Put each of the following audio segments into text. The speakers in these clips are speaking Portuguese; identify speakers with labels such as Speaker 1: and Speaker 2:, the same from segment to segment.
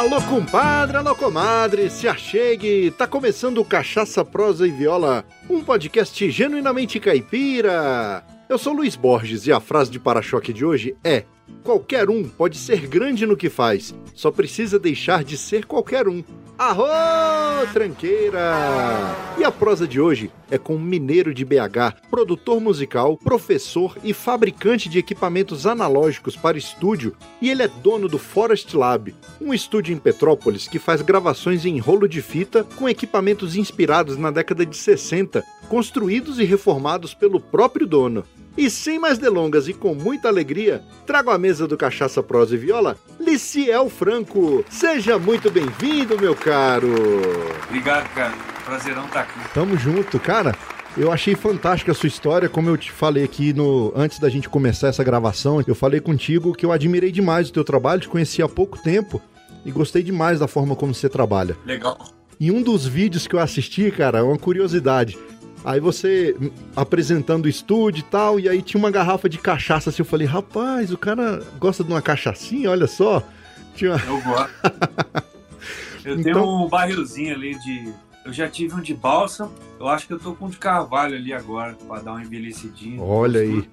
Speaker 1: Alô, compadre, alô, comadre, se achegue! Tá começando Cachaça, Prosa e Viola, um podcast genuinamente caipira. Eu sou Luiz Borges e a frase de para-choque de hoje é: Qualquer um pode ser grande no que faz, só precisa deixar de ser qualquer um. Arro, tranqueira! E a prosa de hoje é com um mineiro de BH, produtor musical, professor e fabricante de equipamentos analógicos para estúdio, e ele é dono do Forest Lab, um estúdio em Petrópolis que faz gravações em rolo de fita com equipamentos inspirados na década de 60, construídos e reformados pelo próprio dono. E sem mais delongas e com muita alegria, trago à mesa do Cachaça Prosa e Viola, Liciel Franco. Seja muito bem-vindo, meu caro.
Speaker 2: Obrigado, cara. Prazerão estar aqui.
Speaker 1: Tamo junto, cara. Eu achei fantástica a sua história, como eu te falei aqui no antes da gente começar essa gravação, eu falei contigo que eu admirei demais o teu trabalho, te conheci há pouco tempo e gostei demais da forma como você trabalha.
Speaker 2: Legal.
Speaker 1: E um dos vídeos que eu assisti, cara, é uma curiosidade. Aí você apresentando o estúdio e tal, e aí tinha uma garrafa de cachaça assim. Eu falei, rapaz, o cara gosta de uma cachaçinha, olha só.
Speaker 2: Tinha... Eu gosto. eu então... tenho um barrilzinho ali de. Eu já tive um de balsa, eu acho que eu tô com um de carvalho ali agora, pra dar uma envelhecidinha.
Speaker 1: Olha aí.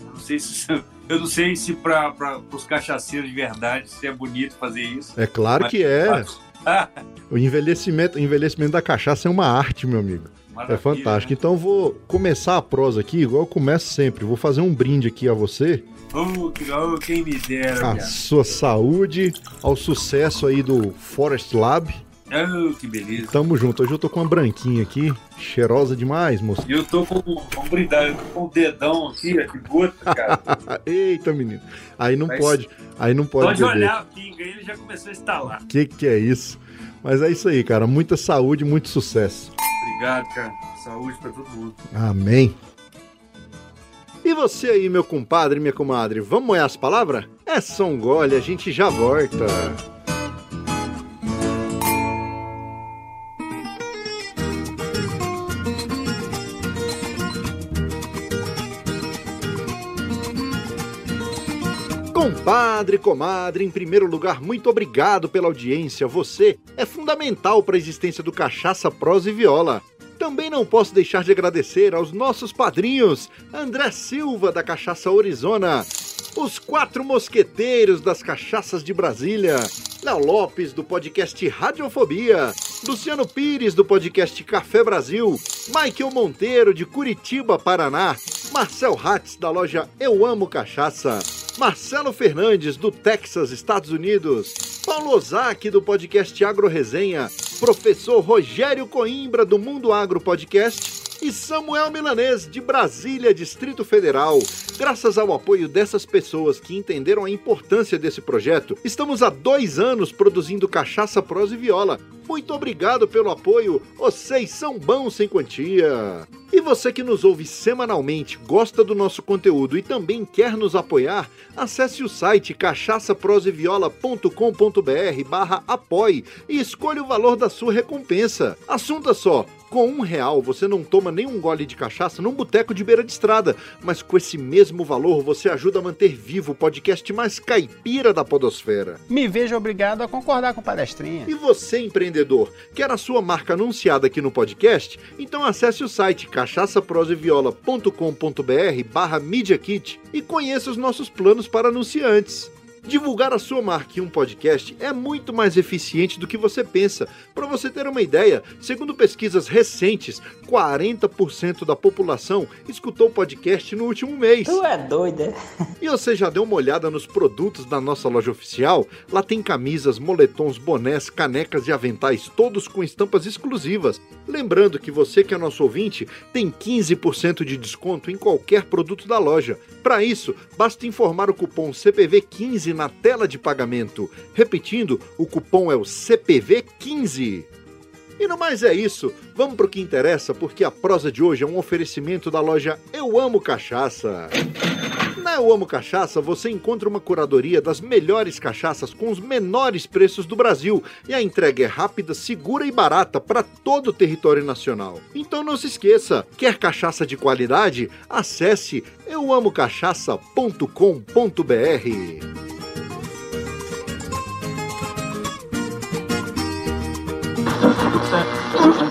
Speaker 2: Não sei se. Eu não sei se para os cachaceiros de verdade se é bonito fazer isso.
Speaker 1: É claro que é. o envelhecimento, o envelhecimento da cachaça é uma arte, meu amigo. Maravilha, é fantástico. Né? Então vou começar a prosa aqui, igual eu começo sempre. Vou fazer um brinde aqui a você.
Speaker 2: Oh, quem me dera.
Speaker 1: A sua saúde, ao sucesso aí do Forest Lab.
Speaker 2: Oh, que beleza.
Speaker 1: Tamo junto. Hoje eu tô com uma branquinha aqui, cheirosa demais, moço.
Speaker 2: E eu tô com, um brindar, com o dedão aqui, que gota, cara.
Speaker 1: Eita, menino. Aí não Mas, pode, aí não pode
Speaker 2: Pode olhar a pinga, ele já começou a instalar.
Speaker 1: Que que é isso? Mas é isso aí, cara. Muita saúde, muito sucesso.
Speaker 2: Obrigado, cara. Saúde para todo mundo.
Speaker 1: Amém. E você aí, meu compadre minha comadre, vamos moer as palavras? É só um gole, a gente já volta. Compadre, comadre, em primeiro lugar, muito obrigado pela audiência. Você é fundamental para a existência do Cachaça, Prosa e Viola. Também não posso deixar de agradecer aos nossos padrinhos, André Silva, da Cachaça Arizona, os quatro mosqueteiros das cachaças de Brasília, Léo Lopes, do podcast Radiofobia, Luciano Pires, do podcast Café Brasil, Michael Monteiro, de Curitiba, Paraná, Marcel Hatz, da loja Eu Amo Cachaça, Marcelo Fernandes, do Texas, Estados Unidos, Paulo Ozaki, do podcast Agro Resenha, professor Rogério Coimbra, do Mundo Agro Podcast, e Samuel Milanês, de Brasília, Distrito Federal. Graças ao apoio dessas pessoas que entenderam a importância desse projeto, estamos há dois anos produzindo cachaça, prosa e viola. Muito obrigado pelo apoio, vocês são bons sem quantia. E você que nos ouve semanalmente, gosta do nosso conteúdo e também quer nos apoiar, acesse o site cachaçaproseviola.com.br barra apoie e escolha o valor da sua recompensa. Assunto é só, com um real você não toma nenhum gole de cachaça num boteco de beira de estrada, mas com esse mesmo valor você ajuda a manter vivo o podcast mais caipira da podosfera.
Speaker 3: Me vejo obrigado a concordar com o palestrinha.
Speaker 1: E você, empreendedor, quer a sua marca anunciada aqui no podcast? Então acesse o site cachaçaproseviola.com.br barra Media Kit e conheça os nossos planos para anunciantes. Divulgar a sua marca em um podcast é muito mais eficiente do que você pensa. Para você ter uma ideia, segundo pesquisas recentes, 40% da população escutou o podcast no último mês.
Speaker 4: Tu é doida.
Speaker 1: E você já deu uma olhada nos produtos da nossa loja oficial? Lá tem camisas, moletons, bonés, canecas e aventais, todos com estampas exclusivas. Lembrando que você que é nosso ouvinte tem 15% de desconto em qualquer produto da loja. Para isso, basta informar o cupom CPV15 na tela de pagamento. Repetindo, o cupom é o CPV15. E no mais é isso, vamos pro que interessa, porque a prosa de hoje é um oferecimento da loja Eu Amo Cachaça. Na Eu Amo Cachaça você encontra uma curadoria das melhores cachaças com os menores preços do Brasil e a entrega é rápida, segura e barata para todo o território nacional. Então não se esqueça, quer cachaça de qualidade? Acesse euamocachaça.com.br.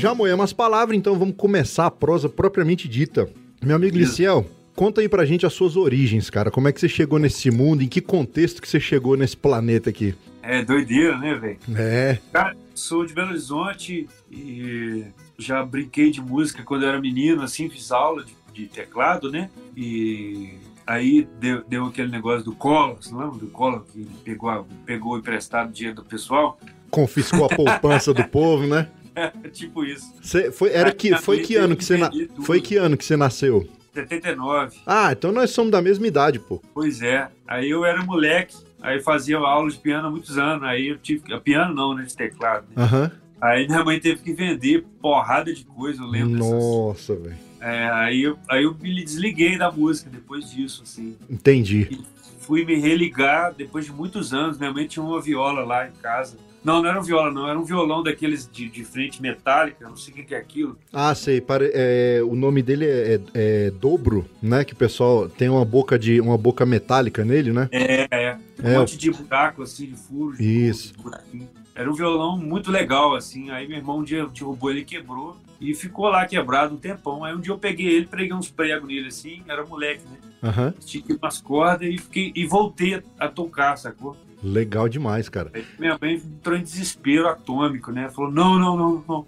Speaker 1: Já moemos as palavras, então vamos começar a prosa propriamente dita. Meu amigo Liciel, conta aí pra gente as suas origens, cara. Como é que você chegou nesse mundo? Em que contexto que você chegou nesse planeta aqui?
Speaker 2: É doideira, né, velho?
Speaker 1: É.
Speaker 2: Cara, sou de Belo Horizonte e já brinquei de música quando eu era menino, assim, fiz aula de, de teclado, né? E aí deu, deu, aquele negócio do Collor, você lembra do Collor que pegou, pegou emprestado dinheiro do pessoal?
Speaker 1: Confiscou a poupança do povo, né?
Speaker 2: tipo isso.
Speaker 1: Cê, foi, era que, foi que ano que você na, foi que ano que você nasceu?
Speaker 2: 79.
Speaker 1: Ah, então nós somos da mesma idade, pô.
Speaker 2: Pois é. Aí eu era moleque, aí fazia aula de piano há muitos anos. Aí eu tive. Piano não, né? De teclado.
Speaker 1: Né? Uhum.
Speaker 2: Aí minha mãe teve que vender porrada de coisa, eu lembro.
Speaker 1: Nossa, velho.
Speaker 2: É, aí, eu, aí eu me desliguei da música depois disso, assim.
Speaker 1: Entendi.
Speaker 2: E fui me religar depois de muitos anos. Minha mãe tinha uma viola lá em casa. Não, não era um viola, não. Era um violão daqueles de, de frente metálica. Não sei o que é aquilo.
Speaker 1: Ah, sei. Pare... É, o nome dele é, é, é, dobro, né? Que o pessoal tem uma boca de uma boca metálica nele, né?
Speaker 2: É, é. Um é, monte de buraco, assim, de furos.
Speaker 1: Isso.
Speaker 2: De era um violão muito legal, assim. Aí meu irmão um dia derrubou ele e quebrou. E ficou lá quebrado um tempão. Aí um dia eu peguei ele, preguei uns pregos nele, assim. Era moleque, né?
Speaker 1: Uhum.
Speaker 2: Estiquei umas cordas e, fiquei, e voltei a tocar, sacou?
Speaker 1: Legal demais, cara.
Speaker 2: Aí minha mãe entrou em desespero atômico, né? Falou: não, não, não, não.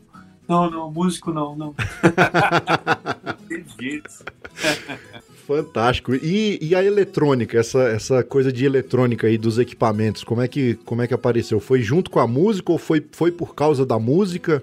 Speaker 2: Não, não, músico não, não. tem jeito.
Speaker 1: Fantástico. E, e, a eletrônica, essa, essa coisa de eletrônica aí dos equipamentos, como é que, como é que apareceu? Foi junto com a música ou foi, foi por causa da música?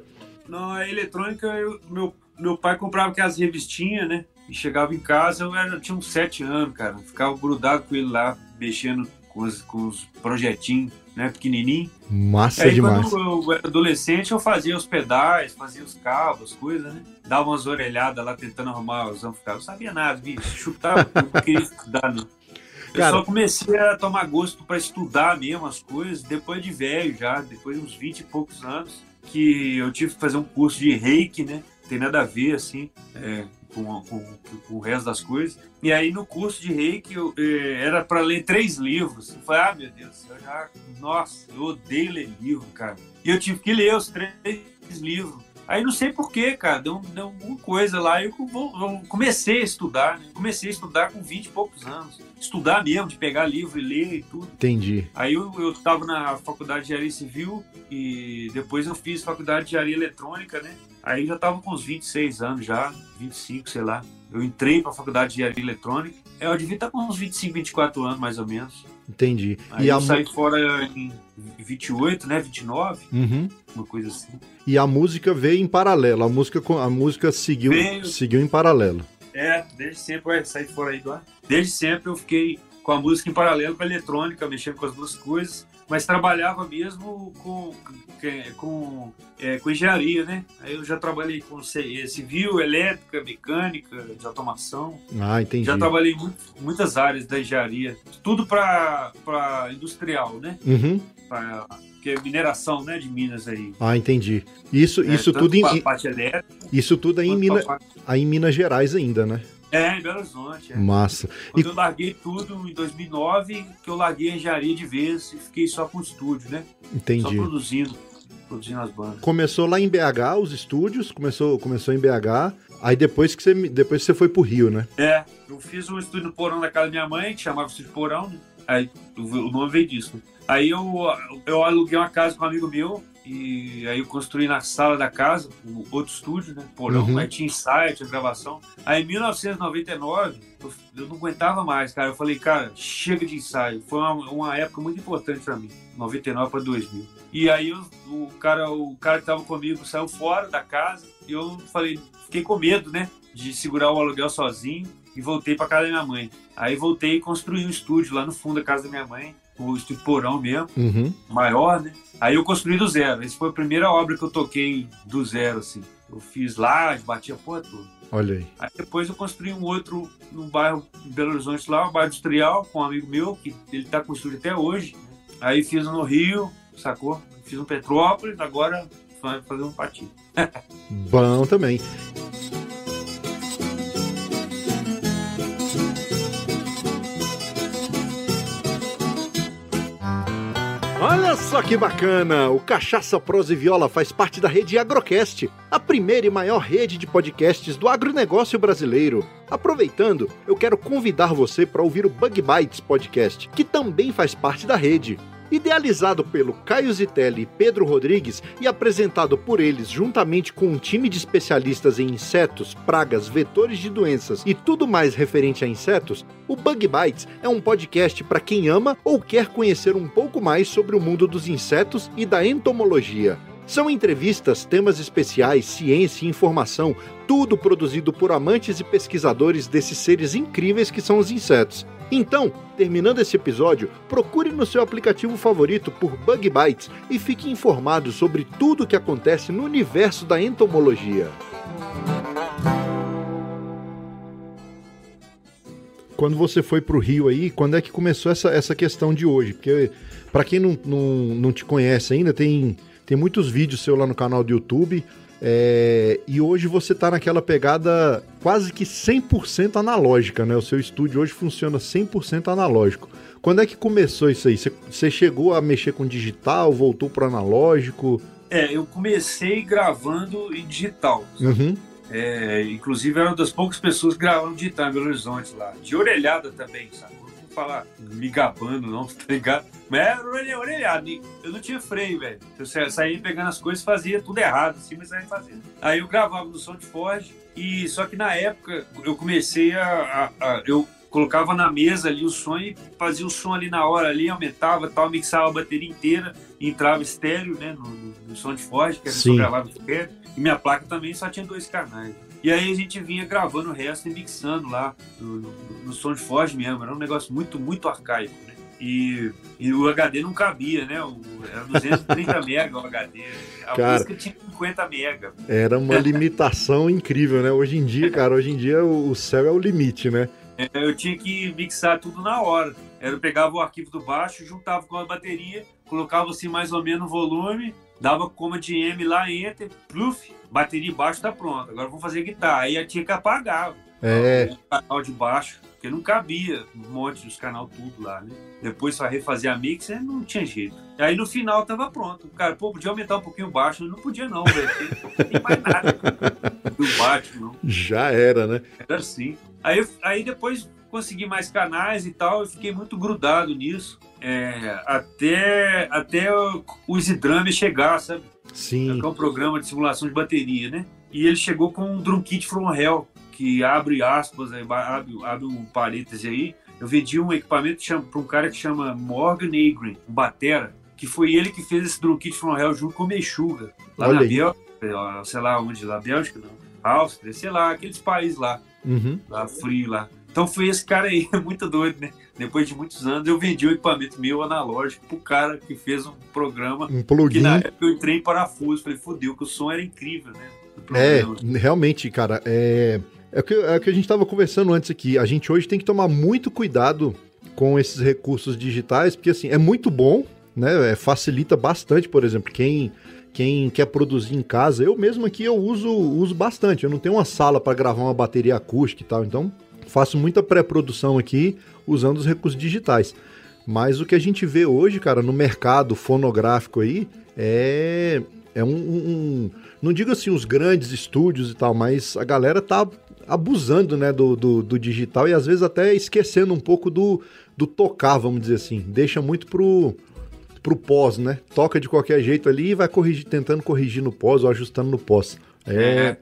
Speaker 2: Não, a eletrônica, eu, meu, meu pai comprava aquelas revistinhas, né? E chegava em casa, eu, era, eu tinha uns sete anos, cara. Ficava grudado com ele lá, mexendo com os, com os projetinhos, né, pequenininho.
Speaker 1: Massa aí, demais.
Speaker 2: Quando eu era adolescente, eu fazia os pedais, fazia os cabos, coisas, né? Dava umas orelhadas lá tentando arrumar os amplificadores. Não sabia nada, bicho. Chutava, não queria estudar, não. Eu Cara, só comecei a tomar gosto para estudar mesmo as coisas depois de velho já, depois de uns 20 e poucos anos, que eu tive que fazer um curso de reiki, né? Tem nada a ver, assim. É, com, com, com, o resto das coisas. E aí no curso de reiki eu, eh, era para ler três livros. Eu falei, ah, meu Deus, eu já. Nossa, eu odeio ler livro, cara. E eu tive que ler os três livros. Aí não sei porquê, cara, deu, deu alguma coisa lá. Eu, eu comecei a estudar, né? Comecei a estudar com 20 e poucos anos. Estudar mesmo, de pegar livro e ler e tudo.
Speaker 1: Entendi.
Speaker 2: Aí eu, eu tava na faculdade de engenharia civil e depois eu fiz faculdade de engenharia eletrônica, né? Aí já tava com uns 26 anos já, 25, sei lá. Eu entrei para a faculdade de engenharia eletrônica. Eu devia estar com uns 25, 24 anos, mais ou menos.
Speaker 1: Entendi.
Speaker 2: Aí e eu a... saí fora em 28, né? 29,
Speaker 1: uhum.
Speaker 2: uma coisa assim.
Speaker 1: E a música veio em paralelo. A música, a música seguiu, veio... seguiu em paralelo.
Speaker 2: É, desde sempre, ué, saí fora aí do ar. Desde sempre eu fiquei com a música em paralelo com a eletrônica, mexendo com as duas coisas mas trabalhava mesmo com, com, é, com engenharia, né? Aí eu já trabalhei com civil, elétrica, mecânica, de automação.
Speaker 1: Ah, entendi.
Speaker 2: Já trabalhei em muitas áreas da engenharia. Tudo para industrial, né?
Speaker 1: Uhum.
Speaker 2: Pra, que é mineração, né, de Minas aí.
Speaker 1: Ah, entendi. Isso, é, isso tudo em,
Speaker 2: parte elétrica,
Speaker 1: isso tudo aí em, Minas, aí em Minas Gerais ainda, né?
Speaker 2: É, em Belo Horizonte. É.
Speaker 1: Massa.
Speaker 2: Quando e... eu larguei tudo em 2009, que eu larguei a engenharia de vez e fiquei só com o estúdio, né?
Speaker 1: Entendi.
Speaker 2: Só produzindo, produzindo as bandas.
Speaker 1: Começou lá em BH, os estúdios, começou, começou em BH, aí depois que você, depois você foi pro Rio, né?
Speaker 2: É, eu fiz um estúdio no porão da casa da minha mãe, que chamava Estúdio Porão, né? Aí o nome veio disso. Aí eu, eu aluguei uma casa com um amigo meu, e aí eu construí na sala da casa, um outro estúdio, né? Porão, uhum. aí tinha ensaio, tinha gravação. Aí em 1999, eu, eu, não aguentava mais, cara. Eu falei, cara, chega de ensaio. Foi uma, uma época muito importante para mim, 99 para 2000. E aí eu, o cara, o cara que tava comigo saiu fora da casa e eu falei, fiquei com medo, né? De segurar o aluguel sozinho e voltei para casa da minha mãe. Aí voltei e construí um estúdio lá no fundo da casa da minha mãe o estúdio porão mesmo,
Speaker 1: Uhum.
Speaker 2: maior, né? Aí eu construí do zero. Essa foi a primeira obra que eu toquei do zero, assim. Eu fiz lá, bati a porra toda.
Speaker 1: Olha aí.
Speaker 2: Aí depois eu construí um outro num bairro em Belo Horizonte lá, um bairro industrial, com um amigo meu, que ele tá com estúdio até hoje. Aí fiz um no Rio, sacou? Fiz um Petrópolis, agora vai fazer um patinho.
Speaker 1: Bom também. Olha só que bacana! O Cachaça Prosa e Viola faz parte da rede Agrocast, a primeira e maior rede de podcasts do agronegócio brasileiro. Aproveitando, eu quero convidar você para ouvir o Bug Bites Podcast, que também faz parte da rede. Idealizado pelo Caio Zitelli e Pedro Rodrigues e apresentado por eles juntamente com um time de especialistas em insetos, pragas, vetores de doenças e tudo mais referente a insetos, o Bug Bites é um podcast para quem ama ou quer conhecer um pouco mais sobre o mundo dos insetos e da entomologia. São entrevistas, temas especiais, ciência e informação, tudo produzido por amantes e pesquisadores desses seres incríveis que são os insetos. Então, terminando esse episódio, procure no seu aplicativo favorito por Bug Bites e fique informado sobre tudo o que acontece no universo da entomologia. Quando você foi para o Rio aí, quando é que começou essa, essa questão de hoje? Porque, para quem não, não, não te conhece ainda, tem, tem muitos vídeos seu lá no canal do YouTube. É, e hoje você tá naquela pegada quase que 100% analógica, né? O seu estúdio hoje funciona 100% analógico. Quando é que começou isso aí? Você, chegou a mexer com digital, voltou para analógico?
Speaker 2: É, eu comecei gravando em digital.
Speaker 1: Uhum.
Speaker 2: É, inclusive, era uma das poucas pessoas que gravavam digital em Belo Horizonte lá. De orelhada também, sabe? Falar me gabando, não, tá ligado? Mas era orelha- orelhada. e Eu não tinha freio, velho. Eu sa- saía pegando as coisas fazia tudo errado, assim, mas saía fazendo. Aí eu gravava no SoundForge, e só que na época eu comecei a. a- a- eu colocava na mesa ali o som e fazia o som ali na hora ali, aumentava tal, mixava a bateria inteira, entrava estéreo, né, no, no, no SoundForge, que era só
Speaker 1: Sim.
Speaker 2: gravava estéreo. E minha placa também só tinha dois canais. E aí a gente vinha gravando o resto e mixando lá no, no, no SoundForge mesmo. Era um negócio muito, muito arcaico, né? E, e o HD não cabia, né? O, era 230 mega o HD. A
Speaker 1: Cara.
Speaker 2: música tinha 50 mega.
Speaker 1: Era uma limitação incrível, né? Hoje em dia, cara, hoje em dia o o céu é o limite, né?
Speaker 2: É, Eu tinha que mixar tudo na hora. Eu pegava o arquivo do baixo, juntava com a bateria, colocava assim mais ou menos o volume, dava coma de M lá, enter, pluf, bateria baixo tá pronto. Agora vou fazer guitarra. Aí eu tinha que apagar
Speaker 1: É,
Speaker 2: o canal de baixo, porque não cabia um monte dos canal tudo lá, né? Depois para refazer a mix, não tinha jeito. Aí no final tava pronto. O cara, pô, podia aumentar um pouquinho o baixo, não podia não, velho. Não tem mais nada do baixo, não.
Speaker 1: já era, né?
Speaker 2: Era assim. Aí, aí depois consegui mais canais e tal, eu fiquei muito grudado nisso. é, até até o, o Easy Drum chegar, sabe?
Speaker 1: Sim.
Speaker 2: Que é um programa de simulação de bateria, né? E ele chegou com um Drum Kit from Hell, que abre aspas, aí, abre, abre um parêntese aí. Eu vendi um equipamento para um cara que chama Morgan Agrin, um batera, que foi ele que fez esse Drum Kit from Hell junto com o Mexuga, lá
Speaker 1: Olha
Speaker 2: na. Bélgica, sei lá onde, lá, Bélgica não, Áustria, sei lá, aqueles países lá
Speaker 1: Uhum.
Speaker 2: lá frio lá. Então foi esse cara aí, muito doido, né? Depois de muitos anos eu vendi o equipamento meu analógico pro cara que fez um programa
Speaker 1: Um
Speaker 2: que
Speaker 1: plugin.
Speaker 2: na época eu entrei em parafuso. Falei, fudeu, que o som era incrível, né?
Speaker 1: É, realmente, cara, é, é, o que, é o que a gente estava conversando antes aqui. A gente hoje tem que tomar muito cuidado com esses recursos digitais, porque assim, é muito bom, né? é, facilita bastante, por exemplo, quem, quem quer produzir em casa. Eu mesmo aqui eu uso, uso bastante. Eu não tenho uma sala para gravar uma bateria acústica e tal, então faço muita pré-produção aqui usando os recursos digitais. Mas o que a gente vê hoje, cara, no mercado fonográfico aí, é, é um, um- Não digo assim os grandes estúdios e tal, mas a galera tá abusando, né, do, do, do digital e às vezes até esquecendo um pouco do, do tocar, vamos dizer assim. Deixa muito pro, pro pós, né? Toca de qualquer jeito ali e vai corrigir, tentando corrigir no pós ou ajustando no pós. É.
Speaker 2: É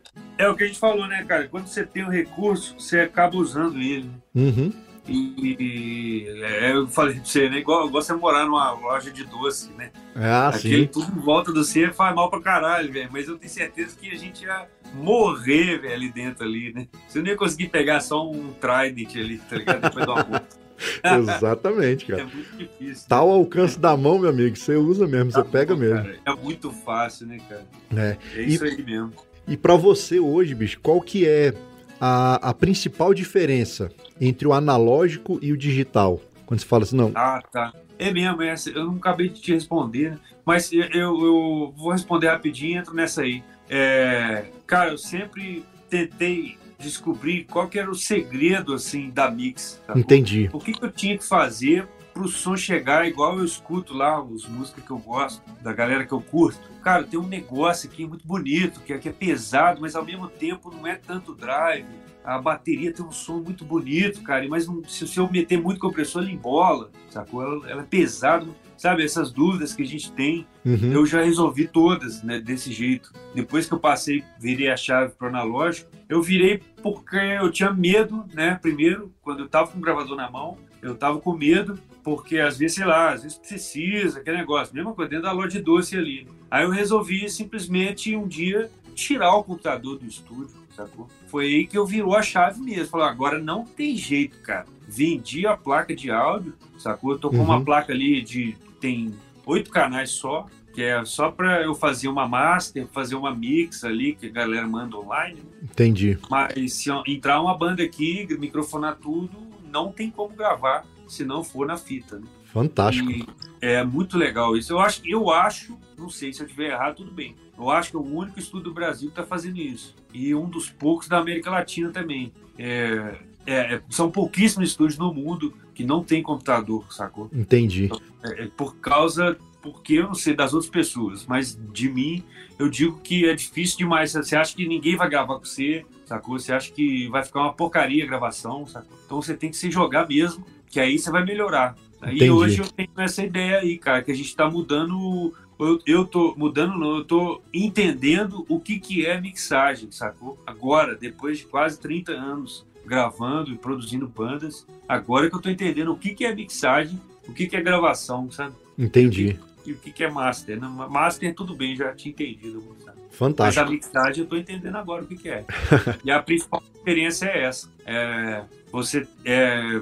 Speaker 2: o que a gente falou, né, cara? Quando você tem o recurso, você acaba usando ele.
Speaker 1: Uhum.
Speaker 2: E, e- é, eu falei pra você, né? Igual, igual você morar numa loja de doce, né?
Speaker 1: Ah,
Speaker 2: Aquele
Speaker 1: sim.
Speaker 2: tudo em volta do você faz mal pra caralho, velho. Mas eu tenho certeza que a gente ia morrer, velho, ali dentro ali, né? Você não ia conseguir pegar só um Trident ali, tá ligado? Depois do almoço.
Speaker 1: Exatamente, cara. É muito difícil. Tá ao alcance é. da mão, meu amigo. Você usa mesmo, tá você pega bom, mesmo. Cara,
Speaker 2: é muito fácil, né, cara? É, é isso e, aí mesmo.
Speaker 1: E para você hoje, bicho, qual que é a, a principal diferença entre o analógico e o digital? Quando você fala assim, não.
Speaker 2: Ah, tá. É mesmo, é, eu não acabei de te responder, né? Mas eu, eu vou responder rapidinho e entro nessa aí. É, cara, eu sempre tentei descobrir qual que era o segredo assim da mix.
Speaker 1: Tá? Entendi.
Speaker 2: O que, que eu tinha que fazer para o som chegar igual eu escuto lá os músicas que eu gosto, da galera que eu curto. Cara, tem um negócio aqui muito bonito, que aqui é pesado, mas ao mesmo tempo não é tanto drive. A bateria tem um som muito bonito, cara, mas não, se, se eu meter muito compressor, ele embola, sacou? Ela, ela é pesada, sabe? Essas dúvidas que a gente tem, uhum. eu já resolvi todas, né, desse jeito. Depois que eu passei, virei a chave pro analógico, eu virei porque eu tinha medo, né? Primeiro, quando eu tava com o gravador na mão, eu tava com medo, porque às vezes, sei lá, às vezes precisa, aquele negócio, mesma coisa dentro da loja de doce ali. Aí eu resolvi simplesmente um dia tirar o computador do estúdio, sacou? Foi aí que eu virou a chave mesmo. Falei, agora não tem jeito, cara. Vendi a placa de áudio, sacou? Eu tô com uhum. uma placa ali de. tem oito canais só, que é só para eu fazer uma master, fazer uma mix ali, que a galera manda online.
Speaker 1: Entendi.
Speaker 2: Mas se entrar uma banda aqui, microfonar tudo, não tem como gravar se não for na fita. Né?
Speaker 1: Fantástico.
Speaker 2: E é muito legal isso. Eu acho, eu acho, não sei se eu estiver errado, tudo bem. Eu acho que é o único estúdio do Brasil que está fazendo isso. E um dos poucos da América Latina também. É, é, é, são pouquíssimos estúdios no mundo que não tem computador, sacou?
Speaker 1: Entendi.
Speaker 2: Então, é, é, por causa, porque eu não sei das outras pessoas, mas de mim, eu digo que é difícil demais. Você acha que ninguém vai gravar com você, sacou? Você acha que vai ficar uma porcaria a gravação, sacou? Então você tem que se jogar mesmo, que aí você vai melhorar. Entendi. E hoje eu tenho essa ideia aí, cara, que a gente está mudando. Eu, eu tô mudando, não, eu tô entendendo o que, que é mixagem, sacou? Agora, depois de quase 30 anos gravando e produzindo bandas, agora que eu tô entendendo o que, que é mixagem, o que, que é gravação, sabe?
Speaker 1: Entendi.
Speaker 2: E o que, que é master. Master, tudo bem, já tinha entendido.
Speaker 1: Sabe? Fantástico.
Speaker 2: Mas a mixagem eu tô entendendo agora o que, que é. e a principal diferença é essa. É, você é,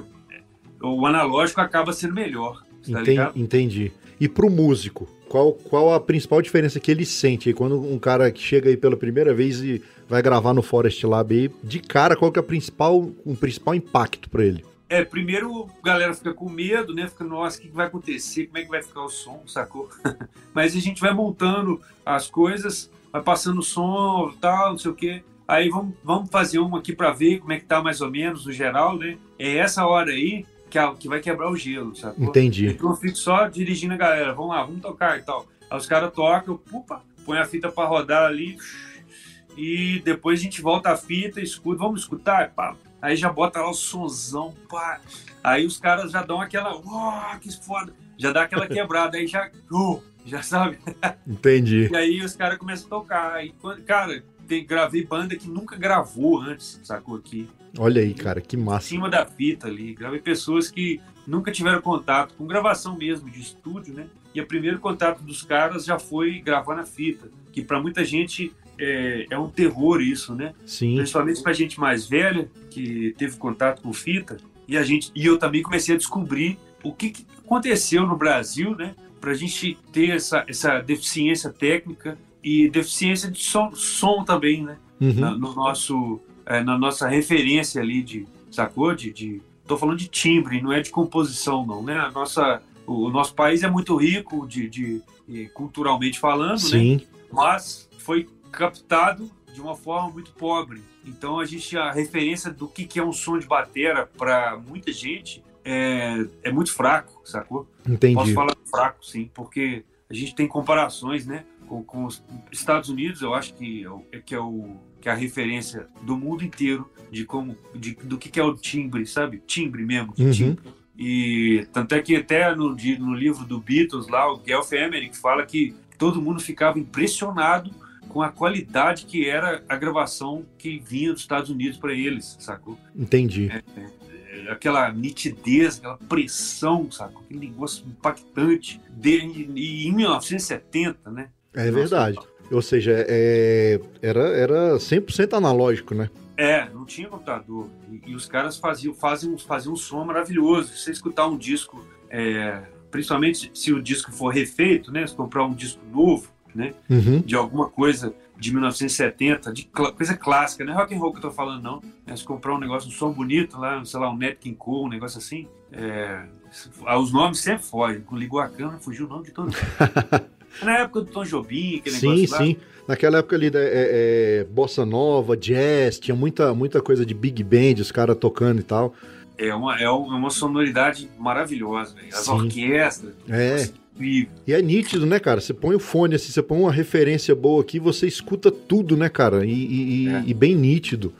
Speaker 2: o analógico acaba sendo melhor. Tá
Speaker 1: entendi, entendi. E pro músico, qual, qual a principal diferença que ele sente aí quando um cara que chega aí pela primeira vez e vai gravar no Forest Lab aí, de cara, qual que é o principal, um principal impacto para ele?
Speaker 2: É, primeiro a galera fica com medo, né? Fica, nossa, o que vai acontecer? Como é que vai ficar o som, sacou? Mas a gente vai montando as coisas, vai passando o som, tal, não sei o quê. Aí vamos, vamos fazer uma aqui para ver como é que tá mais ou menos no geral, né? É essa hora aí que, que vai quebrar o gelo, sabe?
Speaker 1: Entendi.
Speaker 2: Então eu fico só dirigindo a galera, vamos lá, vamos tocar e tal. Aí os caras tocam, pupa, põe a fita para rodar ali e depois a gente volta a fita, escuta, vamos escutar, pá. Aí já bota lá o sonzão, pá. Aí os caras já dão aquela, oh, que foda, já dá aquela quebrada, aí já, uh, já sabe?
Speaker 1: Entendi.
Speaker 2: E aí os caras começam a tocar. Aí, cara, gravei banda que nunca gravou antes, sacou aqui.
Speaker 1: Olha aí, cara, que massa.
Speaker 2: Em cima da fita ali. Gravei pessoas que nunca tiveram contato com gravação mesmo, de estúdio, né? E o primeiro contato dos caras já foi gravar na fita, que para muita gente é, é, um terror isso, né?
Speaker 1: Sim.
Speaker 2: Principalmente pra gente mais velha, que teve contato com fita. E, a gente, e eu também comecei a descobrir o que, que aconteceu no Brasil, né? Pra gente ter essa, essa deficiência técnica e deficiência de som, som também, né? Uhum. Na, no nosso é, na nossa referência ali de, sacou? De, de, tô falando de timbre, não é de composição, não, né? A nossa, o, o nosso país é muito rico de, de, de culturalmente falando, né?
Speaker 1: Sim.
Speaker 2: né? Mas foi captado de uma forma muito pobre. Então a gente a referência do que, que é um som de batera para muita gente é, é muito fraco, sacou?
Speaker 1: Entendi.
Speaker 2: Posso falar fraco, sim, porque a gente tem comparações, né? Com, com os Estados Unidos, eu acho que é, que é o que é a referência do mundo inteiro de como de, do que, que é o timbre, sabe? Timbre mesmo,
Speaker 1: uhum.
Speaker 2: timbre. E tanto é que até no, no livro do Beatles lá, o Guelph Emerick fala que todo mundo ficava impressionado com a qualidade que era a gravação que vinha dos Estados Unidos para eles, sacou?
Speaker 1: Entendi.
Speaker 2: É, é, é, aquela nitidez, aquela pressão, sacou? Aquele negócio impactante. De, e, em 1970, né?
Speaker 1: É verdade. Ou seja, é, era, era 100% analógico, né?
Speaker 2: É, não tinha computador. E, e os caras faziam, faziam, faziam um som maravilhoso. Se você escutar um disco, é, principalmente se o disco for refeito, né? Se comprar um disco novo, né?
Speaker 1: Uhum.
Speaker 2: De alguma coisa de 1970, de cl coisa clássica, não é rock and roll que eu tô falando, não. É, se comprar um negócio, um som bonito lá, sei lá, um Nat King Cole, um negócio assim, é, os nomes sempre fogem. Ligou a câmera, fugiu o nome de todo mundo. Na época do Tom Jobim, aquele
Speaker 1: sim,
Speaker 2: negócio lá.
Speaker 1: Sim, sim. Naquela época ali, é, é, bossa nova, jazz, tinha muita, muita coisa de big band, os caras tocando e tal.
Speaker 2: É uma, é uma sonoridade maravilhosa, véio. as
Speaker 1: Sim.
Speaker 2: orquestras.
Speaker 1: É.
Speaker 2: E,
Speaker 1: E é nítido, né, cara? Você põe o fone, assim, você põe uma referência boa aqui, você escuta tudo, né, cara? E, e-
Speaker 2: É.
Speaker 1: e bem nítido.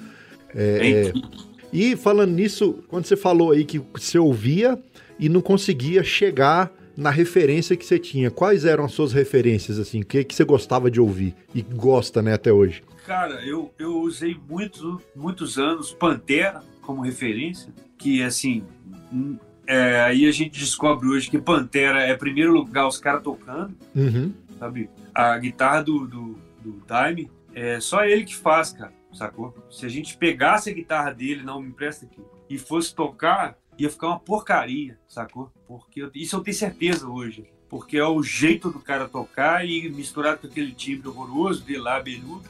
Speaker 2: é
Speaker 1: É,
Speaker 2: incrível.
Speaker 1: E falando nisso, quando você falou aí que você ouvia e não conseguia chegar na referência que você tinha, quais eram as suas referências, assim? O que, que você gostava de ouvir e gosta, né, até hoje?
Speaker 2: Cara, eu, eu usei muito, muitos anos Pantera como referência, que assim, hum, é, aí a gente descobre hoje que Pantera é, primeiro lugar, os caras tocando,
Speaker 1: Uhum.
Speaker 2: sabe? A guitarra do, do, do Daime, é só ele que faz, cara, sacou? Se a gente pegasse a guitarra dele, não, me empresta aqui, e fosse tocar, ia ficar uma porcaria, sacou? Porque eu- isso eu tenho certeza hoje. Porque é o jeito do cara tocar e misturado com aquele timbre horroroso dele lá, beludo,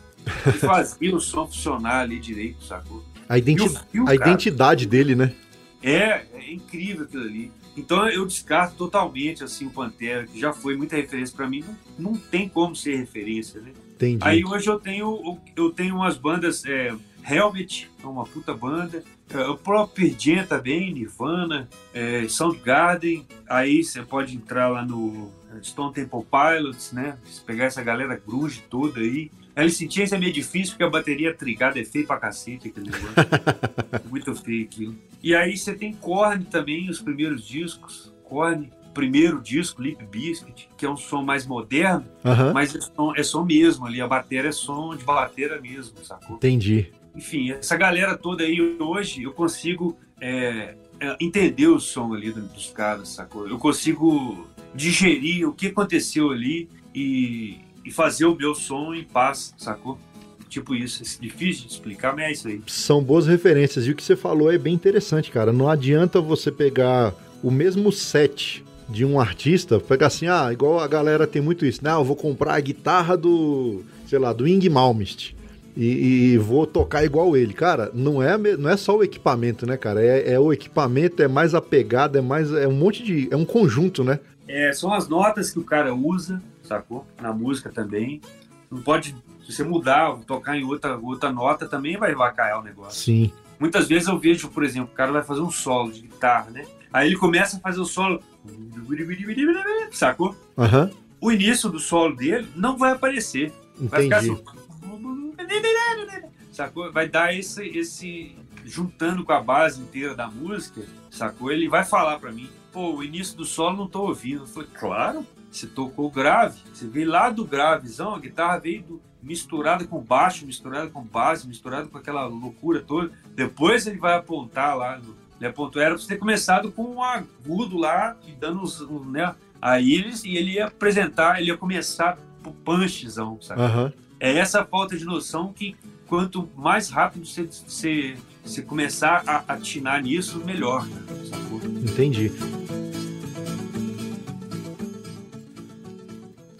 Speaker 2: e fazia o som funcionar ali direito, sacou?
Speaker 1: A, identi-
Speaker 2: fio,
Speaker 1: a identidade dele, né?
Speaker 2: é, é incrível aquilo ali. Então eu descarto totalmente assim o Pantera, que já foi muita referência pra mim, não, não tem como ser referência, né?
Speaker 1: Entendi.
Speaker 2: Aí hoje eu tenho eu tenho umas bandas é, Helmet, é uma puta banda, é, o próprio Pearl Jam também, Nirvana, é, Soundgarden, aí você pode entrar lá no Stone Temple Pilots, né? Se pegar essa galera grunge toda aí. Alice in Chains é meio difícil porque a bateria trigada é feio pra cacete aquele negócio. Muito feio aquilo. E aí você tem Korn também, os primeiros discos. Korn, primeiro disco, Limp Bizkit, que é um som mais moderno, mas é som, é som mesmo ali. A bateria é som de bateria mesmo, sacou?
Speaker 1: entendi.
Speaker 2: Enfim, essa galera toda aí, hoje, eu consigo é, é, entender o som ali do- dos caras, sacou? Eu consigo digerir o que aconteceu ali e, e fazer o meu som em paz, sacou? Tipo isso. É difícil de explicar, mas é isso aí.
Speaker 1: São boas referências. E o que você falou é bem interessante, cara. Não adianta você pegar o mesmo set de um artista, pegar assim, ah, igual a galera tem muito isso, né? Ah, eu vou comprar a guitarra do, sei lá, do Ing Malmsteen. E, e vou tocar igual ele. Cara, não é, não é só o equipamento, né, cara? É, é o equipamento, é mais a pegada, é mais. É um monte de. É um conjunto, né?
Speaker 2: É, são as notas que o cara usa, sacou? Na música também. Não pode, se você mudar, tocar em outra, outra nota, também vai vacaiar o negócio.
Speaker 1: Sim.
Speaker 2: Muitas vezes eu vejo, por exemplo, o cara vai fazer um solo de guitarra, né? Aí ele começa a fazer o solo. Sacou?
Speaker 1: Aham.
Speaker 2: O início do solo dele não vai aparecer. Vai ficar
Speaker 1: Entendi.
Speaker 2: assim. Sacou? Vai dar esse, esse. Juntando com a base inteira da música, sacou? Ele vai falar pra mim, pô, o início do solo não tô ouvindo. Eu falei, claro, você tocou grave. Você veio lá do gravezão, a guitarra veio do, misturada com baixo, misturada com base, misturada com aquela loucura toda. Depois ele vai apontar lá. no- ele apontou, era pra você ter começado com um agudo lá, e dando os. um, né? Aí ele, e ele ia apresentar, ele ia começar pro punchzão, sabe?
Speaker 1: Aham.
Speaker 2: É essa falta de noção que quanto mais rápido você, você, você começar a atinar nisso, melhor?
Speaker 1: Entendi.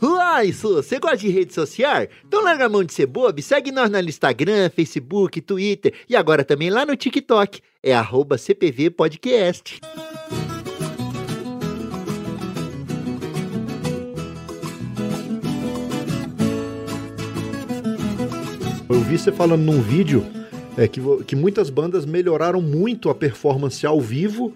Speaker 1: Uai, Su, você gosta de rede social? Então larga a mão de ser bobo, segue nós no Instagram, Facebook, Twitter e agora também lá no TikTok. É arroba CPV Podcast. Vi você falando num vídeo é, que, que muitas bandas melhoraram muito a performance ao vivo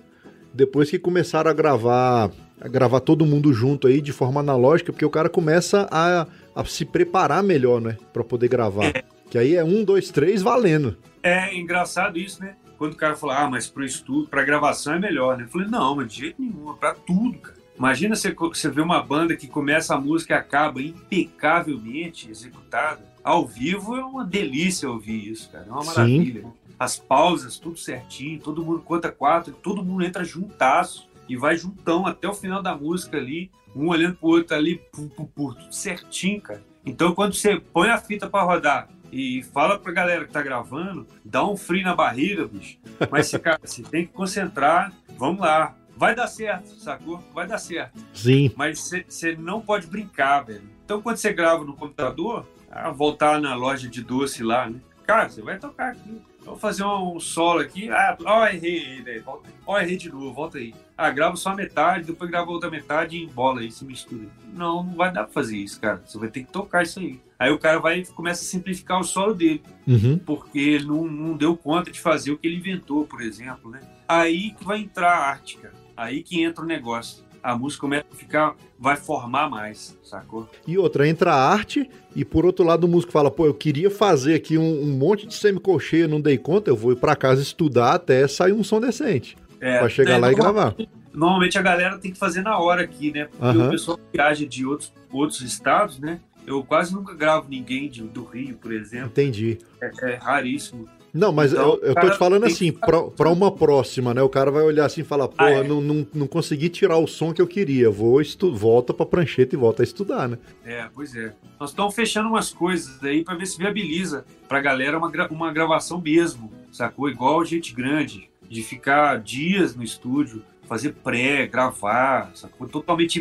Speaker 1: depois que começaram a gravar a gravar todo mundo junto aí de forma analógica, porque o cara começa a, a se preparar melhor, né? Pra poder gravar. Que aí é um, dois, três, valendo.
Speaker 2: É engraçado isso, né? Quando o cara fala, ah, mas pro estudo, pra gravação é melhor, né? Eu falei, não, mas de jeito nenhum, é pra tudo, cara. Imagina você, você ver uma banda que começa a música e acaba impecavelmente executada. Ao vivo é uma delícia ouvir isso, cara. É uma
Speaker 1: Sim.
Speaker 2: maravilha. As pausas, tudo certinho, todo mundo conta quatro, todo mundo entra juntasso e vai juntão até o final da música ali, um olhando pro outro ali, pum, pum, pum, tudo certinho, cara. Então, quando você põe a fita para rodar e fala pra galera que tá gravando, dá um frio na barriga, bicho. Mas cara, você tem que concentrar, vamos lá. Vai dar certo, sacou? Vai dar certo.
Speaker 1: Sim.
Speaker 2: Mas você não pode brincar, velho. Então, quando você grava no computador, ah, voltar na loja de doce lá, né? Cara, você vai tocar aqui. Vou fazer um solo aqui. Ah, ó, errei, velho. Ó, errei de novo, volta aí. Ah, gravo só a metade, depois gravo outra metade e embola aí, se mistura. Não, não vai dar pra fazer isso, cara. Você vai ter que tocar isso aí. Aí o cara vai começa a simplificar o solo dele.
Speaker 1: Uhum.
Speaker 2: Porque ele não, não deu conta de fazer o que ele inventou, por exemplo, né? Aí que vai entrar a arte, cara. Aí que entra o negócio a música começa a ficar, vai formar mais, sacou?
Speaker 1: E outra, entra a arte, e por outro lado o músico fala, pô, eu queria fazer aqui um, um monte de semicolcheia, não dei conta, eu vou ir pra casa estudar até sair um som decente. É, pra chegar é, lá e gravar.
Speaker 2: Normalmente a galera tem que fazer na hora aqui, né? Porque o pessoal viaja de outros, outros estados, né? Eu quase nunca gravo ninguém de, do Rio, por exemplo.
Speaker 1: Entendi.
Speaker 2: É, é raríssimo.
Speaker 1: Não, mas então, eu, eu tô te falando assim, pra, pra, uma próxima, né? O cara vai olhar assim e falar, porra, ah, é. não, não, não consegui tirar o som que eu queria. Vou estu volta pra prancheta e volta a estudar, né?
Speaker 2: É, pois é. Nós estamos fechando umas coisas aí pra ver se viabiliza pra galera uma, gra uma gravação mesmo, sacou? Igual gente grande, de ficar dias no estúdio, fazer pré, gravar, sacou? Totalmente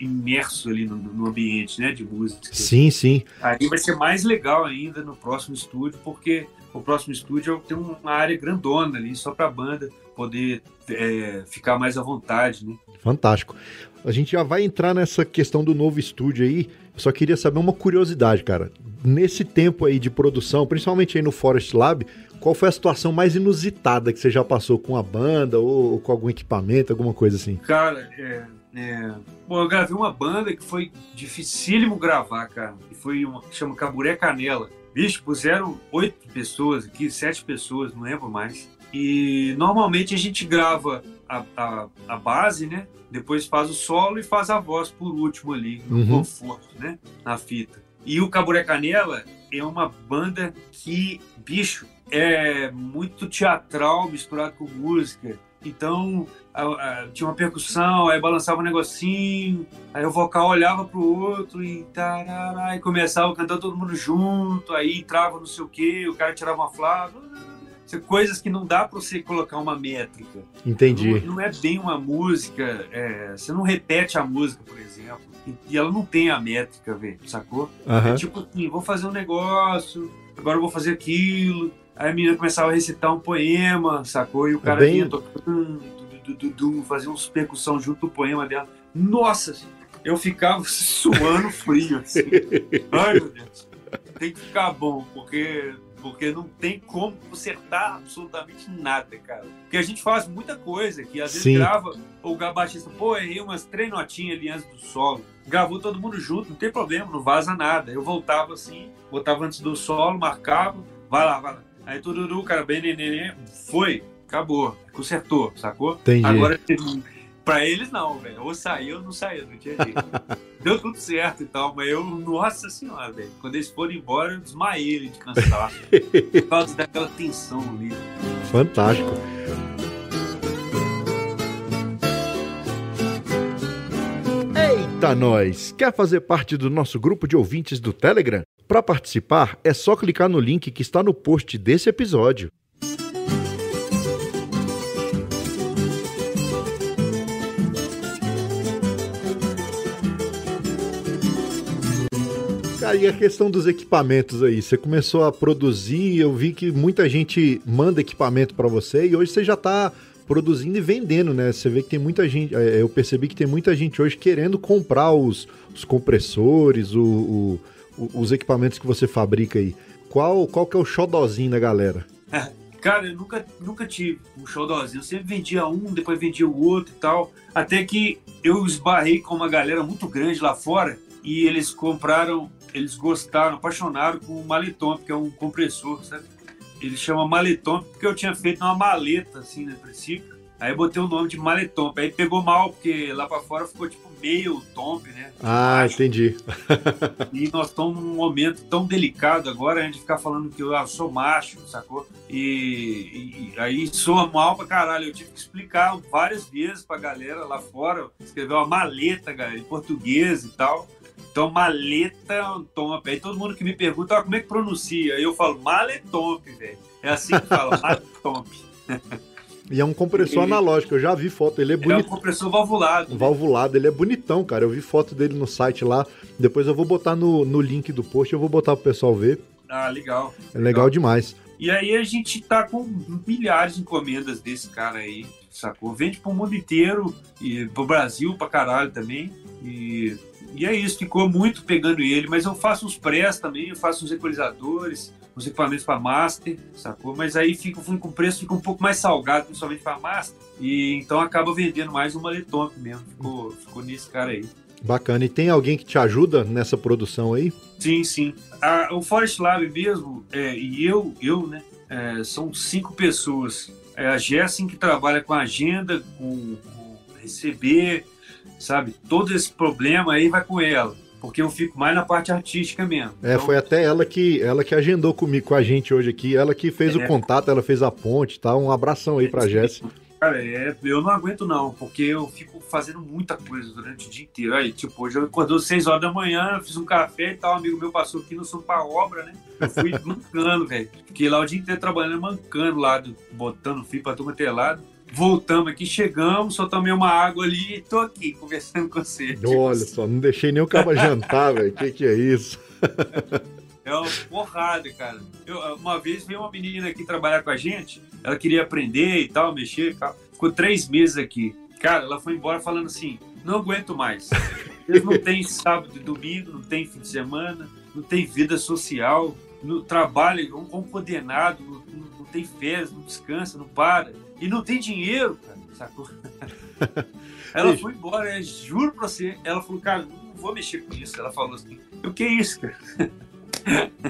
Speaker 2: imerso ali no, no, ambiente, né, de música.
Speaker 1: Sim, sim.
Speaker 2: Aí vai ser mais legal ainda no próximo estúdio, porque o próximo estúdio tem uma área grandona ali, só para a banda poder é, ficar mais à vontade, né?
Speaker 1: Fantástico. A gente já vai entrar nessa questão do novo estúdio aí. Eu só queria saber uma curiosidade, cara. Nesse tempo aí de produção, principalmente aí no Forest Lab, qual foi a situação mais inusitada que você já passou com a banda ou, ou com algum equipamento, alguma coisa assim?
Speaker 2: Cara, é, é... Bom, eu gravei uma banda que foi dificílimo gravar, cara. Que foi uma que chama Caburé Canela. Bicho, puseram oito pessoas aqui, sete pessoas, não lembro mais. E normalmente a gente grava a, a, a, base, né? Depois faz o solo e faz a voz por último ali, no uhum. conforto, né? Na fita. E o Caburé Canela é uma banda que, bicho, é muito teatral misturado com música. Então, a, a, tinha uma percussão, aí balançava um negocinho, aí o vocal olhava pro outro e tarará, e começava a cantar todo mundo junto, aí entrava não sei o que, o cara tirava uma flava. Coisas que não dá para você colocar uma métrica.
Speaker 1: Entendi.
Speaker 2: Não, não é bem uma música, é, você não repete a música, por exemplo, e ela não tem a métrica, velho, sacou?
Speaker 1: Uhum.
Speaker 2: É tipo assim, vou fazer um negócio, agora eu vou fazer aquilo, Aí a menina começava a recitar um poema, sacou? E o é cara é bem... vinha tocando, fazia uns percussão junto do poema dela. Nossa, eu ficava suando frio, assim. Ai, meu Deus. Tem que ficar bom, porque, porque não tem como consertar absolutamente nada, cara. Porque a gente faz muita coisa que às vezes Sim. grava, o gabatista, pô, errei umas três notinhas ali antes do solo. Gravou todo mundo junto, não tem problema, não vaza nada. Eu voltava assim, botava antes do solo, marcava, vai lá, vai lá Aí tururu, cara, bem neném, foi, acabou, consertou, sacou?
Speaker 1: Entendi.
Speaker 2: Agora, pra eles não, velho. Ou saiu ou não saiu, não tinha jeito. Deu tudo certo e tal, mas eu, nossa senhora, velho. Quando eles foram embora, eu desmaiei de cansaço. por causa daquela tensão ali.
Speaker 1: Fantástico. Eita, nós! Quer fazer parte do nosso grupo de ouvintes do Telegram? Para participar, é só clicar no link que está no post desse episódio. Aí a questão dos equipamentos aí, você começou a produzir, eu vi que muita gente manda equipamento para você e hoje você já está produzindo e vendendo, né? Você vê que tem muita gente, é, eu percebi que tem muita gente hoje querendo comprar os, os compressores, o, o os equipamentos que você fabrica aí, qual, qual que é o xodozinho da galera?
Speaker 2: Cara, eu nunca, nunca tive um xodózinho. Eu sempre vendia um, depois vendia o outro e tal. Até que eu esbarrei com uma galera muito grande lá fora e eles compraram, eles gostaram, apaixonaram com o Maleton, que é um compressor, sabe? Ele chama Maleton porque eu tinha feito uma maleta, assim, no princípio. Aí botei o nome de Maletomp. Aí pegou mal, porque lá pra fora ficou tipo meio tomp, né?
Speaker 1: Ah, Acho. entendi.
Speaker 2: e nós estamos num momento tão delicado agora, a gente ficar falando que eu ah, sou macho, sacou? E, e, aí soa mal pra caralho. Eu tive que explicar várias vezes pra galera lá fora, escrever uma maleta, galera, em português e tal. Então, maleta Tomp. Aí todo mundo que me pergunta, ah, como é que pronuncia? Eu falo maletomp, velho. É assim que fala, maletomp.
Speaker 1: E é um compressor ele... analógico, eu já vi foto, ele é bonito. É um
Speaker 2: compressor valvulado.
Speaker 1: Valvulado, ele é bonitão, cara. Eu vi foto dele no site lá. Depois eu vou botar no, no link do post, eu vou botar pro pessoal ver.
Speaker 2: Ah, legal.
Speaker 1: É legal, legal demais.
Speaker 2: E aí a gente tá com milhares de encomendas desse cara aí, sacou? Vende pro mundo inteiro, e pro Brasil pra caralho também. E, e é isso, ficou muito pegando ele, mas eu faço uns press também, eu faço uns equalizadores, os equipamentos para master, sacou? Mas aí fica, com o preço fica um pouco mais salgado, principalmente para master, e então acaba vendendo mais um maletão mesmo. Ficou, ficou nesse cara aí.
Speaker 1: Bacana. E tem alguém que te ajuda nessa produção aí?
Speaker 2: Sim, sim. A, o Forest Lab mesmo, é, e eu, eu, né, é, são cinco pessoas. É a Jessin que trabalha com agenda, com, com receber, sabe? Todo esse problema aí vai com ela porque eu fico mais na parte artística mesmo.
Speaker 1: É, então... foi até ela que ela que agendou comigo, com a gente hoje aqui, ela que fez é. o contato, ela fez a ponte, tá? Um abração aí pra Jéssica.
Speaker 2: Cara, é, eu não aguento não, porque eu fico fazendo muita coisa durante o dia inteiro. Aí, tipo, hoje eu acordou às 6 horas da manhã, fiz um café e tal, um amigo meu passou aqui no São pra obra, né? Eu fui mancando, velho. Fiquei lá o dia inteiro trabalhando, mancando lá, botando fio pra turma ter lado. Voltamos aqui, chegamos, só tomei uma água ali e tô aqui conversando com você.
Speaker 1: Olha só, não deixei nem o cabo jantar, velho. Que que é isso?
Speaker 2: É uma porrada, cara. Eu, uma vez veio uma menina aqui trabalhar com a gente, ela queria aprender e tal, mexer e tal. Ficou três meses aqui. Cara, ela foi embora falando assim: não aguento mais. Eles não tem sábado e domingo, não tem fim de semana, não tem vida social, no trabalho, um, um condenado, não, não tem férias, não descansa, não para. E não tem dinheiro, cara, sacou? ela foi embora, juro pra você. Ela falou, cara, não vou mexer com isso. Ela falou assim, o que é isso, cara?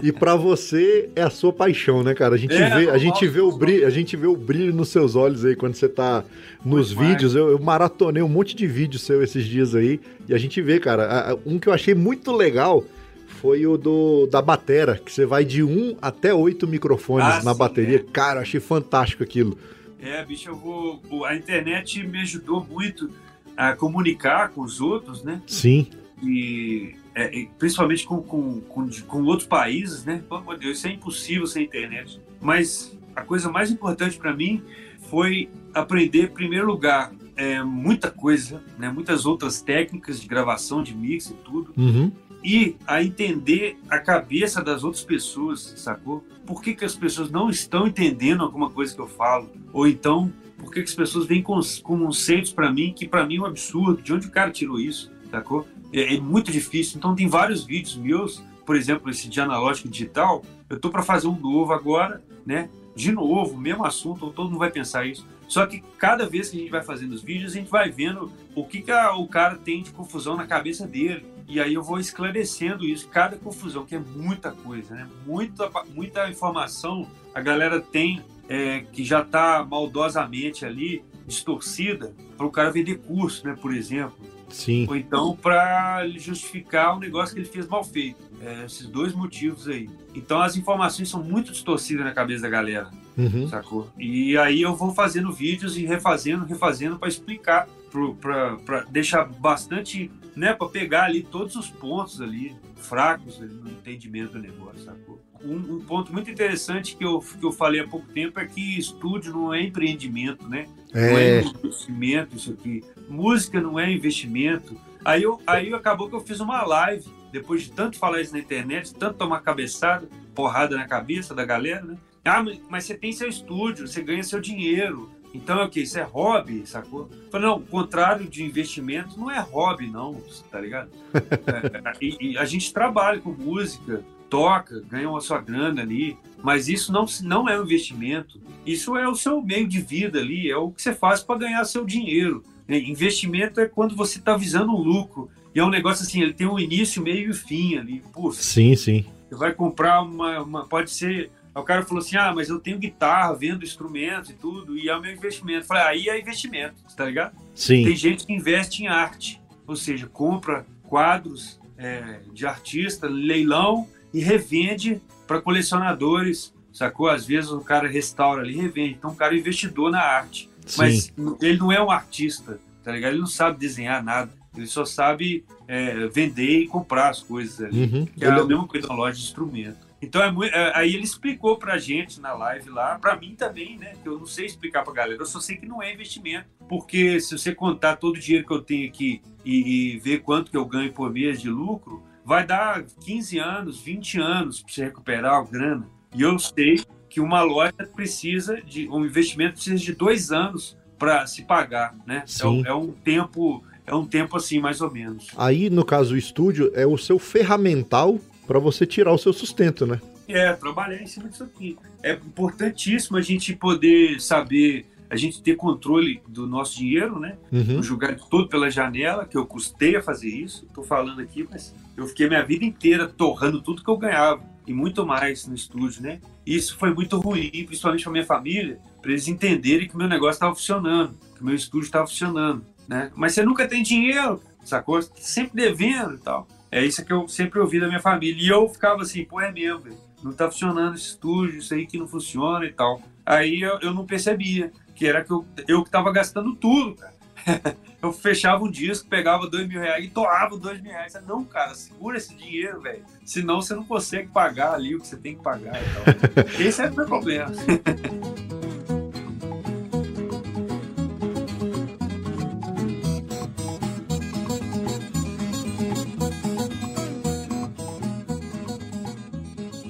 Speaker 1: E para você é a sua paixão, né, cara? A gente é, vê, a gente vê o brilho, a gente vê o brilho nos seus olhos aí quando você tá nos Muito vídeos. Eu, eu, maratonei um monte de vídeos seu esses dias aí e a gente vê, cara, um que eu achei muito legal foi o do da batera, que você vai de um até oito microfones ah, na sim, bateria. É. Cara, achei fantástico aquilo.
Speaker 2: É, bicho, eu vou. A internet me ajudou muito a comunicar com os outros, né?
Speaker 1: Sim.
Speaker 2: E é, principalmente com, com, com, com, outros países, né? Pelo amor de Deus, isso é impossível sem internet. Mas a coisa mais importante para mim foi aprender, em primeiro lugar, é, muita coisa, né? muitas outras técnicas de gravação, de mix e tudo.
Speaker 1: Uhum.
Speaker 2: E a entender a cabeça das outras pessoas, sacou? por que, que as pessoas não estão entendendo alguma coisa que eu falo? Ou então, por que, que as pessoas vêm com conceitos para mim que para mim é um absurdo? De onde o cara tirou isso? Sacou? É, é, muito difícil. Então, tem vários vídeos meus, por exemplo, esse de analógico digital. Eu tô para fazer um novo agora, né? De novo, mesmo assunto, todo mundo vai pensar isso. Só que cada vez que a gente vai fazendo os vídeos, a gente vai vendo o que, que a, o cara tem de confusão na cabeça dele. E aí eu vou esclarecendo isso, cada confusão, que é muita coisa, né? Muita, muita informação a galera tem é, que já está maldosamente ali, distorcida, para o cara vender curso, né? Por exemplo.
Speaker 1: Sim.
Speaker 2: Ou então para justificar um negócio que ele fez mal feito. É, esses dois motivos aí. Então as informações são muito distorcidas na cabeça da galera.
Speaker 1: Uhum.
Speaker 2: Sacou? E aí eu vou fazendo vídeos e refazendo, refazendo para explicar, para deixar bastante né, para pegar ali todos os pontos ali fracos no entendimento do negócio, sacou? Um, um, ponto muito interessante que eu, que eu falei há pouco tempo é que estúdio não é empreendimento, né?
Speaker 1: É.
Speaker 2: Não é investimento isso aqui. Música não é investimento. Aí, eu, aí acabou que eu fiz uma live, depois de tanto falar isso na internet, tanto tomar cabeçada, porrada na cabeça da galera, né? Ah, mas você tem seu estúdio, você ganha seu dinheiro, então é o que? Isso é hobby, sacou? Falei, não, o contrário de investimento não é hobby, não, tá ligado? é, e, e, a gente trabalha com música, toca, ganha uma sua grana ali, mas isso não, não é um investimento. Isso é o seu meio de vida ali, é o que você faz para ganhar seu dinheiro. É, investimento é quando você está visando um lucro. E é um negócio assim, ele tem um início, meio e fim ali. Puxa,
Speaker 1: sim, sim.
Speaker 2: Você vai comprar uma, uma. Pode ser Aí o cara falou assim: ah, mas eu tenho guitarra, vendo instrumentos e tudo, e é o meu investimento. Eu falei: aí é investimento, tá ligado?
Speaker 1: Sim.
Speaker 2: Tem gente que investe em arte, ou seja, compra quadros é, de artista, leilão e revende para colecionadores, sacou? Às vezes o cara restaura ali e revende. Então o cara é investidor na arte. Sim. Mas ele não é um artista, tá ligado? Ele não sabe desenhar nada. Ele só sabe é, vender e comprar as coisas ali. Uhum. Que é a mesma coisa na loja de instrumento. Então, é muito, é, aí ele explicou pra gente na live lá, pra mim também, né? Que eu não sei explicar pra galera, eu só sei que não é investimento. Porque se você contar todo o dinheiro que eu tenho aqui e, e ver quanto que eu ganho por mês de lucro, vai dar 15 anos, 20 anos pra você recuperar a grana. E eu sei que uma loja precisa de um investimento precisa de dois anos para se pagar, né? É, é, um tempo é um tempo assim mais ou menos.
Speaker 1: Aí no caso o estúdio é o seu ferramental para você tirar o seu sustento, né?
Speaker 2: É, trabalhar em cima disso aqui. É importantíssimo a gente poder saber, a gente ter controle do nosso dinheiro, né? Uhum. Jogar tudo pela janela, que eu custei a fazer isso. Tô falando aqui, mas eu fiquei minha vida inteira torrando tudo que eu ganhava e muito mais no estúdio, né? Isso foi muito ruim, principalmente para minha família, para eles entenderem que meu negócio estava funcionando, que meu estúdio estava funcionando, né? Mas você nunca tem dinheiro, sacou? Sempre devendo e tal. É isso que eu sempre ouvi da minha família. E eu ficava assim, pô, é mesmo, velho. Não tá funcionando esse estúdio, isso aí que não funciona e tal. Aí eu, eu não percebia que era que eu, eu que tava gastando tudo, cara. eu fechava um disco, pegava dois mil reais e doava dois mil reais. Não, cara, segura esse dinheiro, velho. Senão você não consegue pagar ali o que você tem que pagar e tal. Esse é o meu problema.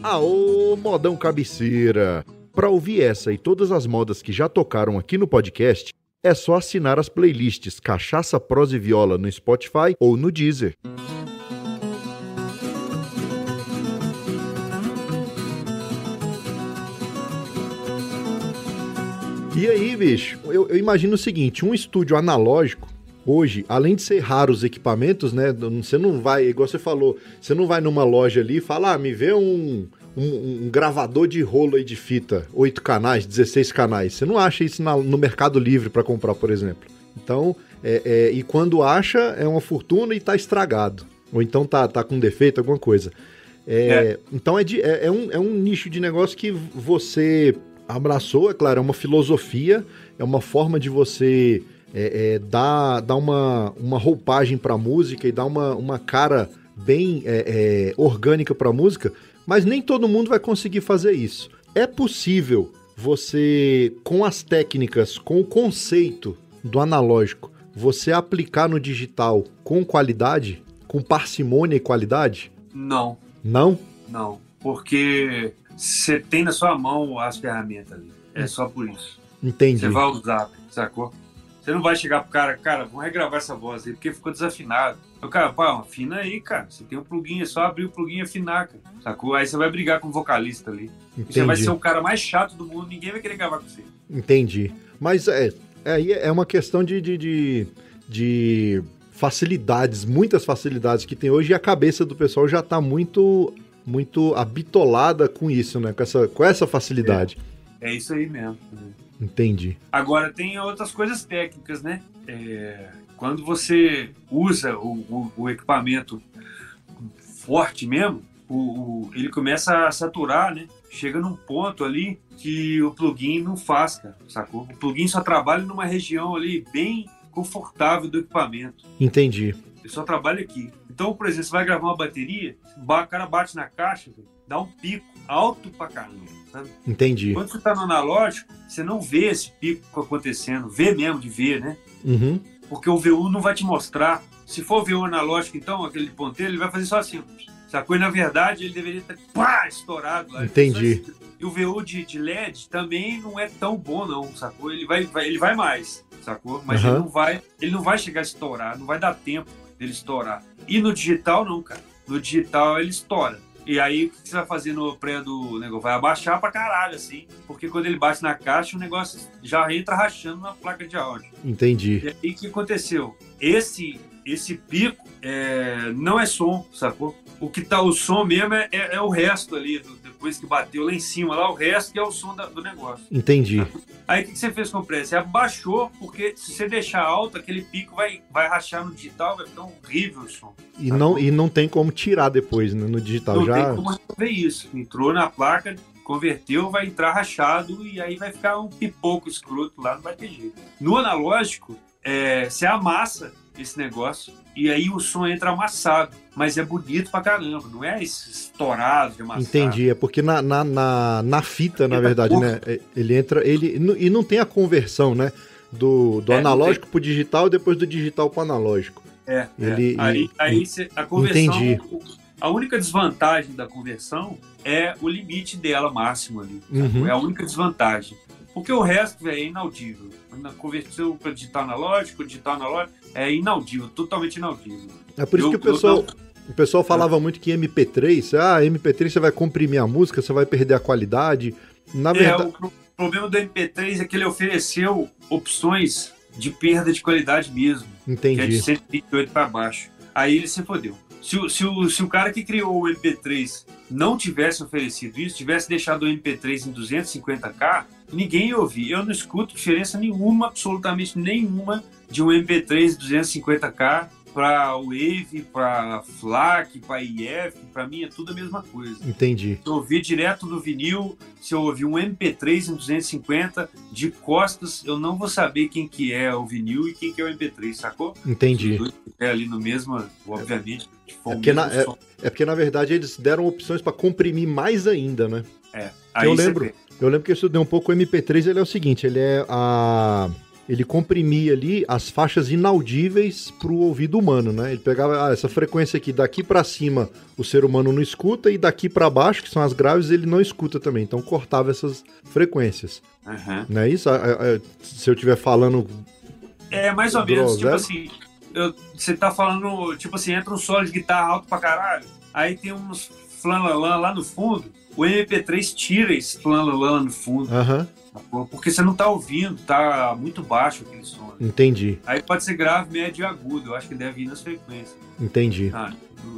Speaker 1: Aô, modão cabeceira! Para ouvir essa e todas as modas que já tocaram aqui no podcast, é só assinar as playlists Cachaça, Prosa e Viola no Spotify ou no Deezer. E aí, bicho, eu, eu, imagino o seguinte: um estúdio analógico, hoje, além de ser raro os equipamentos, né? Você não vai, igual você falou, você não vai numa loja ali e fala, ah, me vê um, um, um, gravador de rolo aí de fita, 8 canais, 16 canais. Você não acha isso na, no Mercado Livre para comprar, por exemplo. Então, é, é, e quando acha, é uma fortuna e está estragado. Ou então tá, tá com defeito, alguma coisa. É, é. Então é, de, é, é, um, é um nicho de negócio que você abraçou, é claro, é uma filosofia, é uma forma de você é, é, dar, dar uma, uma roupagem para a música e dar uma, uma cara bem é, é orgânica para a música, mas nem todo mundo vai conseguir fazer isso. É possível você, com as técnicas, com o conceito do analógico, você aplicar no digital com qualidade, com parcimônia e qualidade?
Speaker 2: Não.
Speaker 1: Não?
Speaker 2: Não, porque você tem na sua mão as ferramentas ali. É só por isso.
Speaker 1: Entendi.
Speaker 2: Você vai usar, sacou? Você não vai chegar pro cara, cara, vamos regravar essa voz aí, porque ficou desafinado. O cara, pá, afina aí, cara. Você tem um plugin, é só abrir o plugin e afinar, cara. Sacou? Aí você vai brigar com o vocalista ali. Você vai ser o cara mais chato do mundo, ninguém vai querer gravar com você.
Speaker 1: Entendi. Mas é, aí é, é uma questão de, de, de, de facilidades, muitas facilidades que tem hoje, e a cabeça do pessoal já tá muito muito habitolada com isso, né? Com essa, com essa facilidade.
Speaker 2: É, é isso aí mesmo.
Speaker 1: Entendi.
Speaker 2: Agora, tem outras coisas técnicas, né? É, quando você usa o, o, o equipamento forte mesmo, o, o, ele começa a saturar, né? Chega num ponto ali que o plugin não faz, cara, sacou? O plugin só trabalha numa região ali bem confortável do equipamento.
Speaker 1: Entendi.
Speaker 2: Ele só trabalha aqui. Então, por exemplo, você vai gravar uma bateria, o cara bate na caixa, dá um pico alto pra caramba. Sabe?
Speaker 1: Entendi.
Speaker 2: Quando você está no analógico, você não vê esse pico acontecendo, vê mesmo de ver, né?
Speaker 1: Uhum.
Speaker 2: Porque o VU não vai te mostrar. Se for VU analógico, então, aquele ponteiro, ele vai fazer só assim. Sacou? E na verdade ele deveria estar pá, estourado lá.
Speaker 1: Entendi.
Speaker 2: E o VU de, de, LED também não é tão bom, não, sacou? Ele vai, vai ele vai mais, sacou? Mas uhum. ele não vai, ele não vai chegar a estourar, não vai dar tempo dele estourar. E no digital, não, cara. No digital ele estoura. E aí, o que você vai fazer no pré do negócio? Vai abaixar pra caralho, assim. Porque quando ele bate na caixa, o negócio já entra rachando na placa de áudio.
Speaker 1: Entendi.
Speaker 2: E aí, o que aconteceu? Esse, esse pico é, não é som, sacou? O que tá o som mesmo é, é, é o resto ali, do, depois que bateu lá em cima, lá o resto que é o som da, do negócio.
Speaker 1: Entendi.
Speaker 2: Aí o que você fez com o pré? Você abaixou, porque se você deixar alto, aquele pico vai, vai rachar no digital, vai ficar horrível o som.
Speaker 1: E não, e não tem como tirar depois né, no digital.
Speaker 2: Não
Speaker 1: já...
Speaker 2: tem como resolver isso. Entrou na placa, converteu, vai entrar rachado e aí vai ficar um pipoco escroto lá, não vai ter jeito. No analógico, é, você amassa esse negócio. E aí o som entra amassado, mas é bonito pra caramba, não é estourado de amassado.
Speaker 1: Entendi, é porque na, na, na, na fita, na verdade, né? é, Ele entra, ele. E não tem a conversão, né? Do, do
Speaker 2: É,
Speaker 1: analógico pro digital e depois do digital pro analógico.
Speaker 2: É,
Speaker 1: Ele-
Speaker 2: é. Aí, aí a conversão.
Speaker 1: Entendi.
Speaker 2: A única desvantagem da conversão é o limite dela máximo ali.
Speaker 1: Uhum.
Speaker 2: É a única desvantagem. Porque o resto véio, é inaudível. Na conversão para digital analógico, digital analógico, é inaudível, totalmente inaudível.
Speaker 1: É por isso
Speaker 2: Eu-
Speaker 1: que o pessoal.
Speaker 2: eu
Speaker 1: O pessoal falava muito que MP3, ah, MP3 você vai comprimir a música, você vai perder a qualidade. Na
Speaker 2: É,
Speaker 1: verdade.
Speaker 2: o pro- problema do MP3 é que ele ofereceu opções de perda de qualidade mesmo. que é de
Speaker 1: Entendi.
Speaker 2: 128 para baixo. Aí ele se fodeu. Se, o- se, o, se o cara que criou o MP3 não tivesse oferecido isso, tivesse deixado o MP3 em 250k, ninguém ia ouvir. Eu não escuto diferença nenhuma, absolutamente nenhuma, de um MP3 250k para Wave, para FLAC, para IF. Para mim é tudo a mesma coisa.
Speaker 1: Entendi.
Speaker 2: Se eu ouvir direto do vinil, se eu ouvir um MP3 em 250 de costas, eu não vou saber quem que é o vinil e quem que é o MP3, sacou?
Speaker 1: Entendi.
Speaker 2: É ali no mesmo, obviamente.
Speaker 1: É
Speaker 2: o
Speaker 1: porque na-
Speaker 2: som.
Speaker 1: É porque, na verdade, eles deram opções pra comprimir mais ainda, né?
Speaker 2: É.
Speaker 1: eu lembro. Eu lembro que eu estudei um pouco o MP3, ele é o seguinte, ele é a... Ele comprimia ali as faixas inaudíveis pro ouvido humano, né? Ele pegava ah, essa frequência aqui, daqui pra cima o ser humano não escuta, e daqui pra baixo, que são as graves, ele não escuta também. Então cortava essas frequências.
Speaker 2: Aham.
Speaker 1: Não é isso? Ah, ah, ah, Se eu estiver falando.
Speaker 2: É, mais ou menos, tipo assim, eu- você tá falando, tipo assim, entra um solo de guitarra alto pra caralho, aí tem uns flanlalã lá no fundo, o MP3 tira esse flanlalã lá no fundo,
Speaker 1: Aham,
Speaker 2: sacou? Porque você não tá ouvindo, tá muito baixo aquele som. né?
Speaker 1: entendi,
Speaker 2: Aí pode ser grave, médio e agudo. Eu acho que deve ir nas frequências.
Speaker 1: entendi.
Speaker 2: Ah,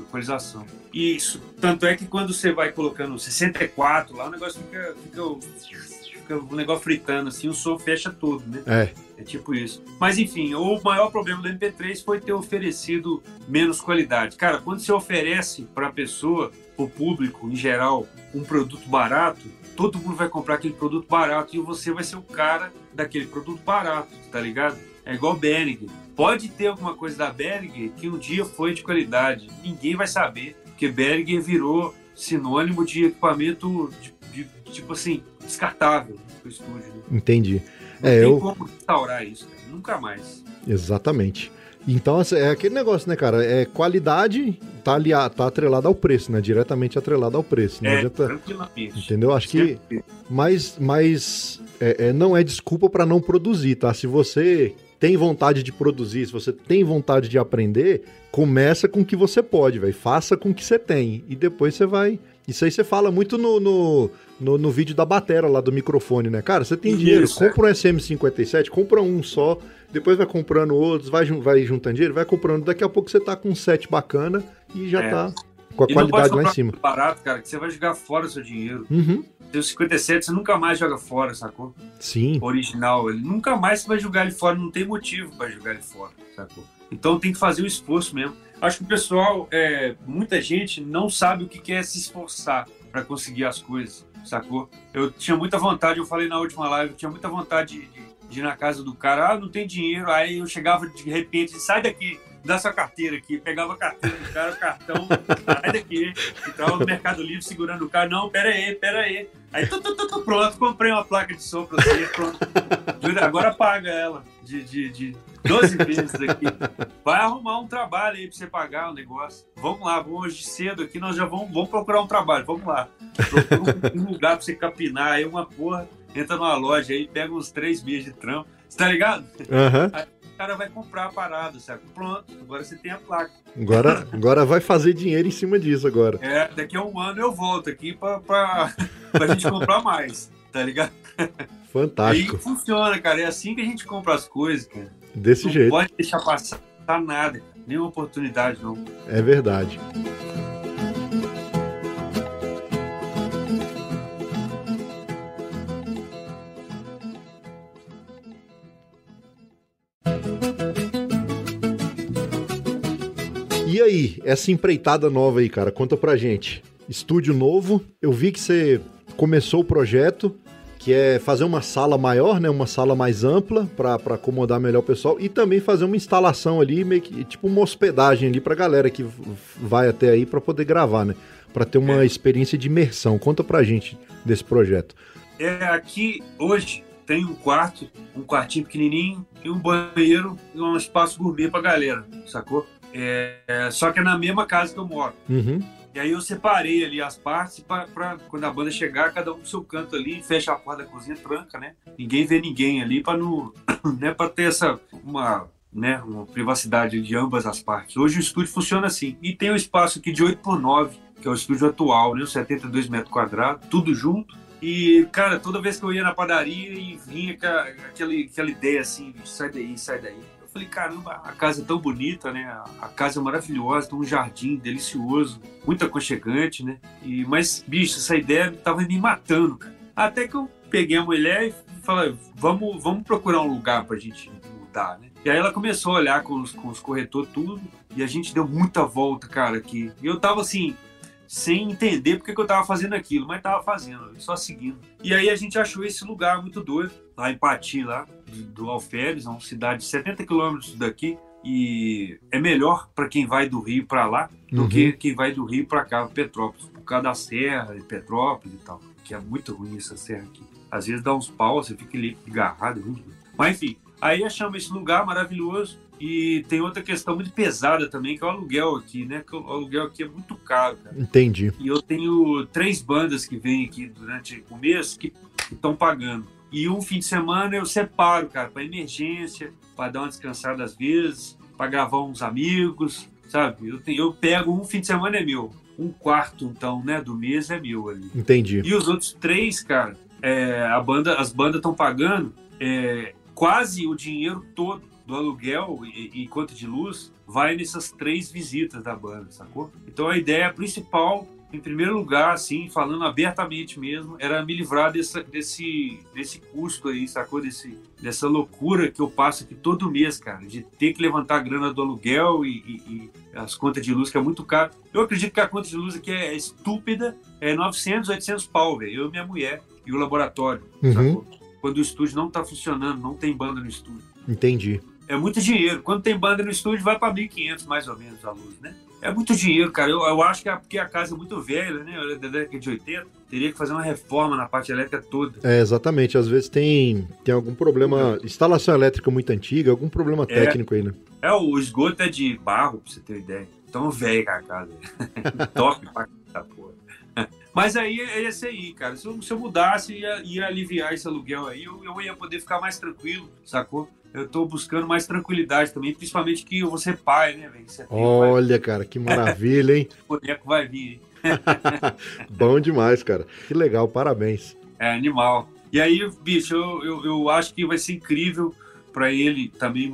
Speaker 2: equalização. E isso, tanto é que quando você vai colocando 64 lá, o negócio fica, fica, fica o negócio fritando assim, o som fecha todo, né?
Speaker 1: É,
Speaker 2: É tipo isso. Mas enfim, o maior problema do MP3 foi ter oferecido menos qualidade. Cara, quando você oferece para a pessoa, para o público em geral, um produto barato, todo mundo vai comprar aquele produto barato e você vai ser o cara daquele produto barato, tá ligado? É igual Behringer. Pode ter alguma coisa da Behringer que um dia foi de qualidade. Ninguém vai saber, porque Behringer virou sinônimo de equipamento, de, de- tipo assim, descartável pro estúdio. Né?
Speaker 1: entendi.
Speaker 2: Não
Speaker 1: É,
Speaker 2: tem
Speaker 1: eu-
Speaker 2: como restaurar isso, cara. Nunca mais.
Speaker 1: Exatamente. Então, assim, é aquele negócio, né, cara? É qualidade, tá, ali, tá atrelada ao preço, né? Diretamente atrelada ao preço. Não
Speaker 2: é,
Speaker 1: adianta. Entendeu? Acho que. Mas, mas é, é, não é desculpa pra não produzir, tá? Se você tem vontade de produzir, se você tem vontade de aprender, começa com o que você pode, velho. Faça com o que você tem. E depois você vai. Isso aí você fala muito no, no, no, no vídeo da batera lá do microfone, né? Cara, você tem
Speaker 2: Isso,
Speaker 1: dinheiro,
Speaker 2: é.
Speaker 1: compra um SM57, compra um só, depois vai comprando outros, vai, vai juntando dinheiro, vai comprando. Daqui a pouco você tá com um set bacana e já
Speaker 2: É.
Speaker 1: tá com a
Speaker 2: E
Speaker 1: qualidade lá em cima.
Speaker 2: barato, cara, que você vai jogar fora o seu dinheiro.
Speaker 1: Uhum.
Speaker 2: O 57, você nunca mais joga fora, sacou?
Speaker 1: Sim.
Speaker 2: Original, ele nunca mais você vai jogar ele fora, não tem motivo para jogar ele fora, sacou? Então tem que fazer o esforço mesmo. Acho que o pessoal, é, muita gente não sabe o que que é se esforçar para conseguir as coisas, sacou? Eu tinha muita vontade, eu falei na última live, eu tinha muita vontade de, de- de ir na casa do cara, ah, não tem dinheiro, aí eu chegava de repente, sai daqui, dá sua carteira aqui, pegava a carteira do cara, o cartão, sai daqui, entrava no Mercado Livre segurando o cara, não, pera aí, pera aí. Aí, tu, tu, tu, tu, pronto, comprei uma placa de som pra você, pronto. Agora paga ela de, de, de 12 vezes aqui. Vai arrumar um trabalho aí pra você pagar o negócio. Vamos lá, vamos hoje cedo aqui, nós já vamos, vamos procurar um trabalho, vamos lá. Procura um, um lugar pra você capinar aí, uma porra, entra numa loja aí, pega uns três meses de trampo. Você tá ligado?
Speaker 1: Aham.
Speaker 2: O cara vai comprar a parada, sabe? Pronto, agora você tem a placa.
Speaker 1: Agora, agora vai fazer dinheiro em cima disso agora.
Speaker 2: É, daqui a um ano eu volto aqui pra, pra, pra gente comprar mais, tá ligado?
Speaker 1: Fantástico.
Speaker 2: Aí funciona, cara. É assim que a gente compra as coisas, cara.
Speaker 1: Desse
Speaker 2: não
Speaker 1: jeito.
Speaker 2: pode deixar passar nada, nenhuma oportunidade, não.
Speaker 1: É verdade. E aí, essa empreitada nova aí, cara, conta pra gente. Estúdio novo, eu vi que você começou o projeto. Que é fazer uma sala maior, né, uma sala mais ampla para acomodar melhor o pessoal e também fazer uma instalação ali, meio que tipo uma hospedagem ali para galera que vai até aí para poder gravar, né, para ter uma é. experiência de imersão. Conta pra gente desse projeto.
Speaker 2: É, aqui hoje tem um quarto, um quartinho pequenininho e um banheiro e um espaço gourmet pra galera, sacou? É, só que é na mesma casa que eu moro.
Speaker 1: Uhum.
Speaker 2: E aí eu separei ali as partes para quando a banda chegar, cada um no seu canto ali, fecha a porta da cozinha, tranca, né? Ninguém vê ninguém ali para não, né, para ter essa uma, né, uma privacidade de ambas as partes. Hoje o estúdio funciona assim. E tem um espaço aqui de 8 por 9, que é o estúdio atual, né, 72 metros quadrados, tudo junto. E, cara, toda vez que eu ia na padaria e vinha aquela, aquela ideia assim, sai daí, sai daí Falei, caramba, a casa é tão bonita, né? A casa é maravilhosa, tem um jardim delicioso, muito aconchegante, né? E, mas, bicho, essa ideia tava me matando, cara. Até que eu peguei a mulher e falei, vamos, vamos procurar um lugar pra gente mudar, né? E aí ela começou a olhar com os, com os corretores tudo, e a gente deu muita volta, cara, aqui. E eu tava assim, sem entender porque que eu tava fazendo aquilo, mas tava fazendo, só seguindo. E aí a gente achou esse lugar muito doido, lá em Pati, lá, do Alferes, uma cidade de 70 quilômetros daqui, e é melhor para quem vai do Rio para lá do uhum. que quem vai do Rio para cá, Petrópolis, por causa da serra de Petrópolis e tal, que é muito ruim essa serra aqui. Às vezes dá uns pau, você fica ali agarrado, é ruim. Mas enfim, aí achamos esse lugar maravilhoso e tem outra questão muito pesada também, que é o aluguel aqui, né? Que o aluguel aqui é muito caro, cara.
Speaker 1: Entendi.
Speaker 2: E eu tenho três bandas que vêm aqui durante o mês que estão pagando. E um fim de semana eu separo, cara, para emergência, para dar uma descansada às vezes, para gravar uns amigos, sabe? Eu, tenho, eu pego um fim de semana é meu, um quarto então, né, do mês é meu ali.
Speaker 1: Entendi.
Speaker 2: E os outros três, cara, é, a banda, as bandas estão pagando é, quase o dinheiro todo do aluguel e, e conta de luz vai nessas três visitas da banda, sacou? Então a ideia principal em primeiro lugar, assim, falando abertamente mesmo, era me livrar desse, desse, desse custo aí, sacou? Desse, dessa loucura que eu passo aqui todo mês, cara, de ter que levantar a grana do aluguel e, e, e as contas de luz, que é muito caro. Eu acredito que a conta de luz aqui é estúpida, é 900, 800 pau, velho. Eu e minha mulher e o laboratório, uhum. sacou? Quando o estúdio não tá funcionando, não tem banda no estúdio.
Speaker 1: Entendi.
Speaker 2: É muito dinheiro. Quando tem banda no estúdio, vai para 1.500 mais ou menos a luz, né? É muito dinheiro, cara. Eu, eu acho que é porque a casa é muito velha, né? Da década de 80. Teria que fazer uma reforma na parte elétrica toda.
Speaker 1: É, exatamente. Às vezes tem, tem algum problema. Instalação elétrica muito antiga, algum problema é, técnico aí, né?
Speaker 2: É, o esgoto é de barro, pra você ter ideia. Tão velho a casa. Top pra porra. Mas aí é esse aí, cara. Se eu, se eu mudasse, ia, ia aliviar esse aluguel aí, eu, eu ia poder ficar mais tranquilo, sacou? eu tô buscando mais tranquilidade também, principalmente que eu vou ser pai, né, velho?
Speaker 1: Olha, vai... cara, que maravilha, hein?
Speaker 2: o boneco vai vir,
Speaker 1: Bom demais, cara. Que legal, parabéns.
Speaker 2: É, animal. E aí, bicho, eu, eu, eu acho que vai ser incrível para ele também.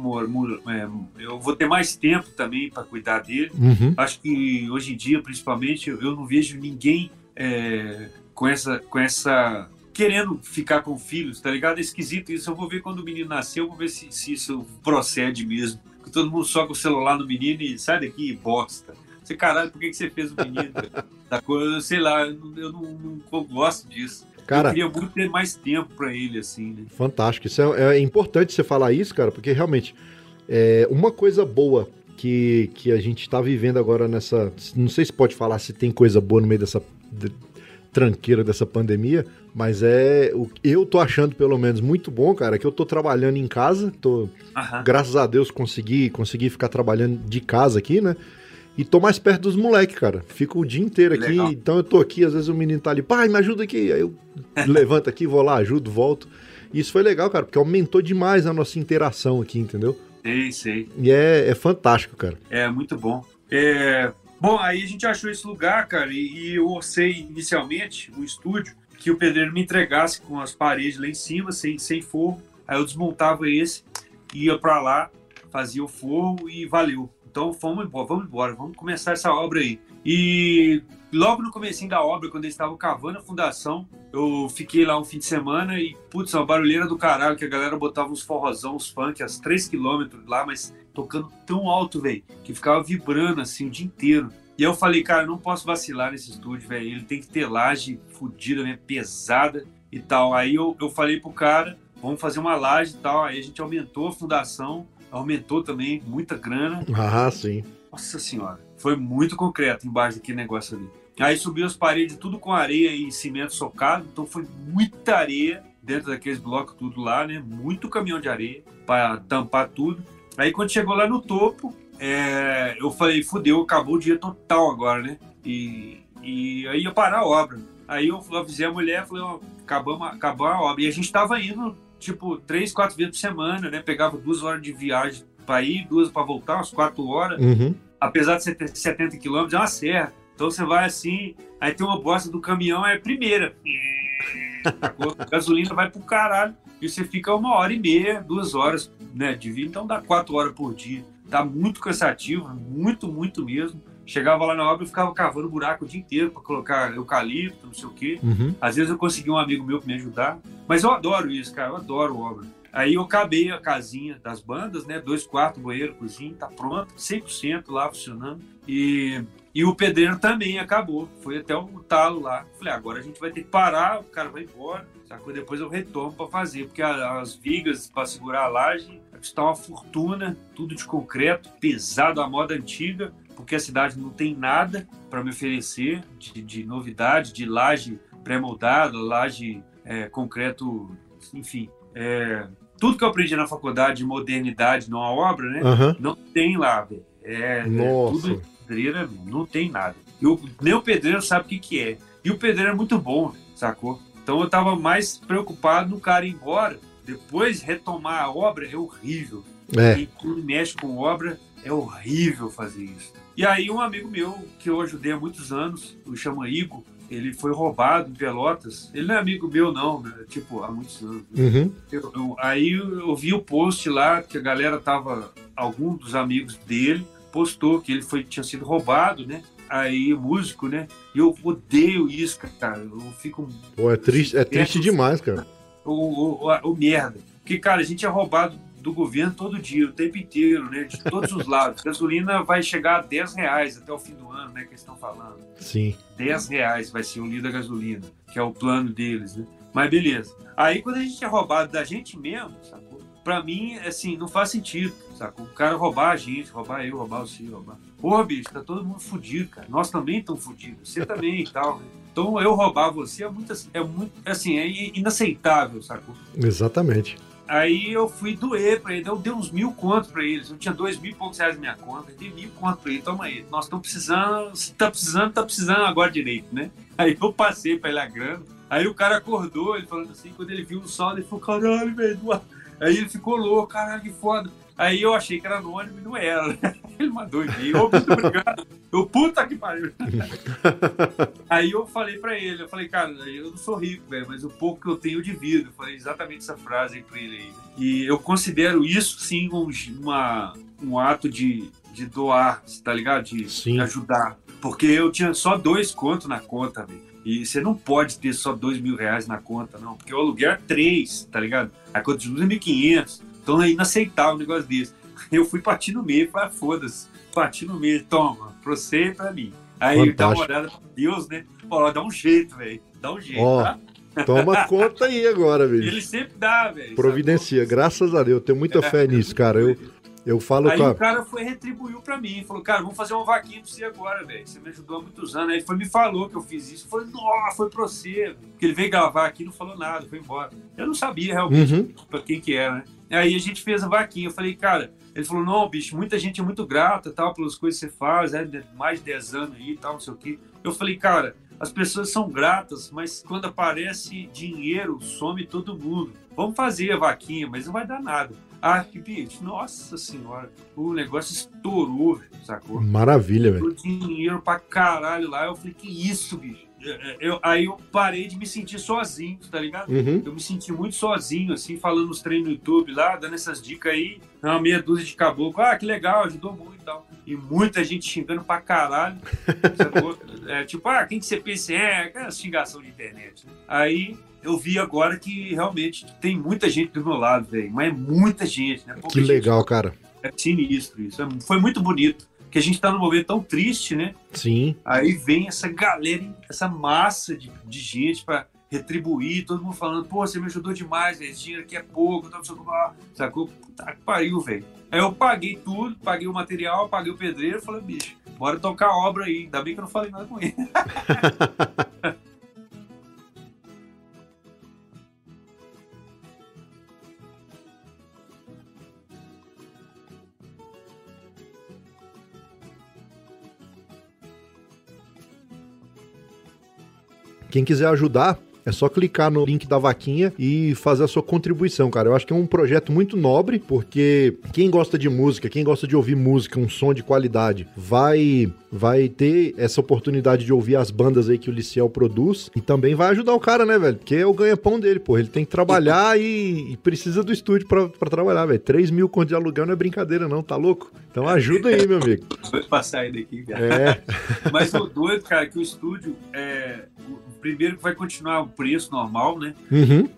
Speaker 2: É, eu vou ter mais tempo também para cuidar dele.
Speaker 1: Uhum.
Speaker 2: Acho que hoje em dia, principalmente, eu não vejo ninguém é, com essa. Com essa querendo ficar com filhos, tá ligado? É esquisito isso. Eu vou ver quando o menino nasceu, eu vou ver se, se isso procede mesmo. Porque todo mundo soca o celular no menino e sai daqui e bosta. Você, caralho, por que, que você fez o menino? da coisa, sei lá, eu não, eu não, não gosto disso. Cara, eu queria muito ter mais tempo para ele, assim, né?
Speaker 1: Fantástico. Isso é, é, importante você falar isso, cara, porque realmente é uma coisa boa que, que a gente está vivendo agora nessa. Não sei se pode falar se tem coisa boa no meio dessa tranqueira dessa pandemia, mas é o eu tô achando pelo menos muito bom, cara, que eu tô trabalhando em casa, tô uhum. graças a Deus consegui consegui ficar trabalhando de casa aqui, né? E tô mais perto dos moleques, cara. Fico o dia inteiro aqui, Legal. então eu tô aqui, às vezes o menino tá ali, pai, me ajuda aqui. Aí eu levanto aqui, vou lá, ajudo, volto. E isso foi legal, cara, porque aumentou demais a nossa interação aqui, entendeu?
Speaker 2: Sei, sei.
Speaker 1: E é, é fantástico, cara.
Speaker 2: É, muito bom. É, Bom, aí a gente achou esse lugar, cara, e, e eu orcei inicialmente o estúdio que o pedreiro me entregasse com as paredes lá em cima, sem, sem forro. Aí eu desmontava esse, ia para lá, fazia o forro e valeu. Então vamos embora, vamos embora, vamos começar essa obra aí. E logo no começo da obra, quando eles estavam cavando a fundação, eu fiquei lá um fim de semana e, putz, uma barulheira do caralho, que a galera botava uns forrozão, uns funk, a 3 quilômetros lá, mas tocando tão alto, velho, que ficava vibrando assim o dia inteiro. E eu falei, cara, não posso vacilar nesse estúdio, velho. Ele tem que ter laje fodida, né? pesada e tal. Aí eu, eu falei pro cara, vamos fazer uma laje e tal. Aí a gente aumentou a fundação, aumentou também muita grana.
Speaker 1: Ah, sim.
Speaker 2: Nossa senhora, foi muito concreto embaixo daquele negócio ali. Aí subiu as paredes tudo com areia e cimento socado, então foi muita areia dentro daqueles blocos tudo lá, né? Muito caminhão de areia para tampar tudo. Aí quando chegou lá no topo, é, eu falei, fudeu, acabou o dia total agora, né? E, e aí ia parar a obra. Aí eu avisei a mulher, falei, ó, acabamos, acabou a obra. E a gente tava indo, tipo, três, quatro vezes por semana, né? Pegava duas horas de viagem para ir, duas para voltar, umas quatro horas.
Speaker 1: Uhum.
Speaker 2: Apesar de ser 70 quilômetros, é uma serra. Então você vai assim, aí tem uma bosta do caminhão, é a primeira. A gasolina vai pro caralho e você fica uma hora e meia, duas horas né, de vida, então dá quatro horas por dia. Tá muito cansativo, muito, muito mesmo. Chegava lá na obra e ficava cavando buraco o dia inteiro para colocar eucalipto, não sei o quê.
Speaker 1: Uhum.
Speaker 2: Às vezes eu consegui um amigo meu para me ajudar. Mas eu adoro isso, cara, eu adoro obra. Aí eu acabei a casinha das bandas, né? Dois quartos, banheiro, cozinha, tá pronto, 100% lá funcionando. E, e o pedreiro também acabou. Foi até o talo lá. Falei, agora a gente vai ter que parar, o cara vai embora. Sacou? Depois eu retorno para fazer, porque as vigas para segurar a laje está uma fortuna, tudo de concreto, pesado, a moda antiga, porque a cidade não tem nada para me oferecer de, de novidade, de laje pré-moldada, laje é, concreto, enfim. É, tudo que eu aprendi na faculdade de modernidade numa obra, né?
Speaker 1: Uhum.
Speaker 2: Não tem lá, velho. É, é
Speaker 1: Nossa.
Speaker 2: tudo pedreira, não tem nada. E o, nem o pedreiro sabe o que, que é. E o pedreiro é muito bom, sacou? Então eu tava mais preocupado no cara ir embora. Depois retomar a obra é horrível.
Speaker 1: É.
Speaker 2: Quem tudo mexe com obra é horrível fazer isso. E aí um amigo meu, que eu ajudei há muitos anos, o chama Igor, ele foi roubado em Pelotas. Ele não é amigo meu, não, né? tipo, há muitos anos.
Speaker 1: Uhum.
Speaker 2: Eu- eu- aí eu vi o post lá que a galera tava, algum dos amigos dele postou que ele foi, tinha sido roubado, né? Aí, músico, né? E eu odeio isso, cara. Eu fico
Speaker 1: Pô, é triste, é triste demais, cara.
Speaker 2: o, o, o, o merda. Porque, cara, a gente é roubado do governo todo dia, o tempo inteiro, né? De todos os lados. Gasolina vai chegar a 10 reais até o fim do ano, né? Que eles estão falando.
Speaker 1: Sim.
Speaker 2: 10 reais vai ser o litro da gasolina, que é o plano deles, né? Mas beleza. Aí quando a gente é roubado da gente mesmo, sacou? Pra mim, assim, não faz sentido, sacou? O cara roubar a gente, roubar eu, roubar você, roubar. Porra, bicho, tá todo mundo fudido, cara. Nós também estamos fudidos. Você também e tal? Então eu roubar você é muito, é muito, assim, é inaceitável, sacou?
Speaker 1: Exatamente.
Speaker 2: Aí eu fui doer pra ele, eu dei uns mil contos pra eles. Eu tinha dois mil e poucos reais na minha conta, eu dei mil contos pra ele, toma aí. Nós estamos precisando, se tá precisando, tá precisando agora direito, né? Aí eu passei pra ele a grana. Aí o cara acordou, ele falando assim, quando ele viu o sol, ele falou, caralho, velho. uau." Aí ele ficou louco, caralho, que foda. Aí eu achei que era anônimo e não era. né? Ele mandou e-mail, ô, muito obrigado. Eu, puta que pariu. Aí eu falei pra ele, eu falei, cara, eu não sou rico, velho, mas o pouco que eu tenho eu divido. Eu falei exatamente essa frase aí pra ele aí. E eu considero isso, sim, um, uma, um ato de, de doar, tá ligado? De, de ajudar. Porque eu tinha só dois contos na conta, velho. E você não pode ter só dois mil reais na conta, não. Porque o aluguel é três, tá ligado? A conta de luz é 1.500. Então é inaceitável um negócio desse. Eu fui partir no meio falei, ah, foda-se. Parti no meio, toma, pra você e pra mim. Aí dá uma olhada pra Deus, né? Ó, dá um jeito, velho. Dá um jeito,
Speaker 1: Ó,
Speaker 2: tá?
Speaker 1: Toma conta aí agora,
Speaker 2: Ele
Speaker 1: bicho.
Speaker 2: sempre dá, velho.
Speaker 1: Providencia,
Speaker 2: sacou?
Speaker 1: graças a Deus. Eu tenho muita fé nisso, cara. Eu, eu falo
Speaker 2: Aí
Speaker 1: com
Speaker 2: o
Speaker 1: a...
Speaker 2: cara foi retribuiu pra mim, falou, cara, vamos fazer uma vaquinha pra você agora, velho. Você me ajudou há muitos anos. Aí ele foi, me falou que eu fiz isso. Falei, nossa, foi pra você. Porque ele veio gravar aqui, não falou nada, foi embora. Eu não sabia realmente
Speaker 1: Uhum.
Speaker 2: pra quem que era, né? Aí a gente fez a vaquinha. Eu falei, cara, ele falou, não, bicho, muita gente é muito grata, tal, pelas coisas que você faz, é, mais de 10 anos aí tal, não sei o quê. Eu falei, cara, as pessoas são gratas, mas quando aparece dinheiro, some todo mundo. Vamos fazer a vaquinha, mas não vai dar nada. Ah, que bicho, nossa senhora, o negócio estourou, velho, sacou?
Speaker 1: Maravilha, velho.
Speaker 2: Dinheiro pra caralho lá. Eu falei, que isso, bicho? Eu- aí eu parei de me sentir sozinho, tá ligado?
Speaker 1: Uhum.
Speaker 2: Eu me senti muito sozinho, assim, falando nos treinos no YouTube lá, dando essas dicas aí. Uma meia dúzia de caboclo. Ah, que legal, ajudou muito e tal. E muita gente xingando pra caralho. É, tipo, ah, quem que você pensa é? Aquela xingação de internet. né? Aí eu vi agora que realmente tem muita gente do meu lado, velho. Mas é muita gente, né? Pouca
Speaker 1: Que
Speaker 2: gente.
Speaker 1: legal, cara.
Speaker 2: É sinistro isso. É- Foi muito bonito. Que a gente tá num momento tão triste, né?
Speaker 1: Sim.
Speaker 2: Aí vem essa galera, essa massa de, de gente para retribuir, todo mundo falando, pô, você me ajudou demais, esse dinheiro aqui é pouco, então, sacou? Tá que pariu, velho. Aí eu paguei tudo, paguei o material, paguei o pedreiro, falei, bicho, bora tocar a obra aí. Ainda bem que eu não falei nada com ele.
Speaker 1: Quem quiser ajudar, é só clicar no link da vaquinha e fazer a sua contribuição, cara. Eu acho que é um projeto muito nobre, porque quem gosta de música, quem gosta de ouvir música, um som de qualidade, vai vai ter essa oportunidade de ouvir as bandas aí que o Liciel produz e também vai ajudar o cara, né, velho? Porque é o ganha-pão dele, pô. Ele tem que trabalhar e, e precisa do estúdio pra, pra trabalhar, velho. 3 mil conto de aluguel não é brincadeira, não, tá louco? Então ajuda aí, meu amigo.
Speaker 2: Vou passar aí daqui, cara. É. Mas o doido, cara, que o estúdio é. O primeiro que vai continuar preço normal, né?
Speaker 1: Uhum.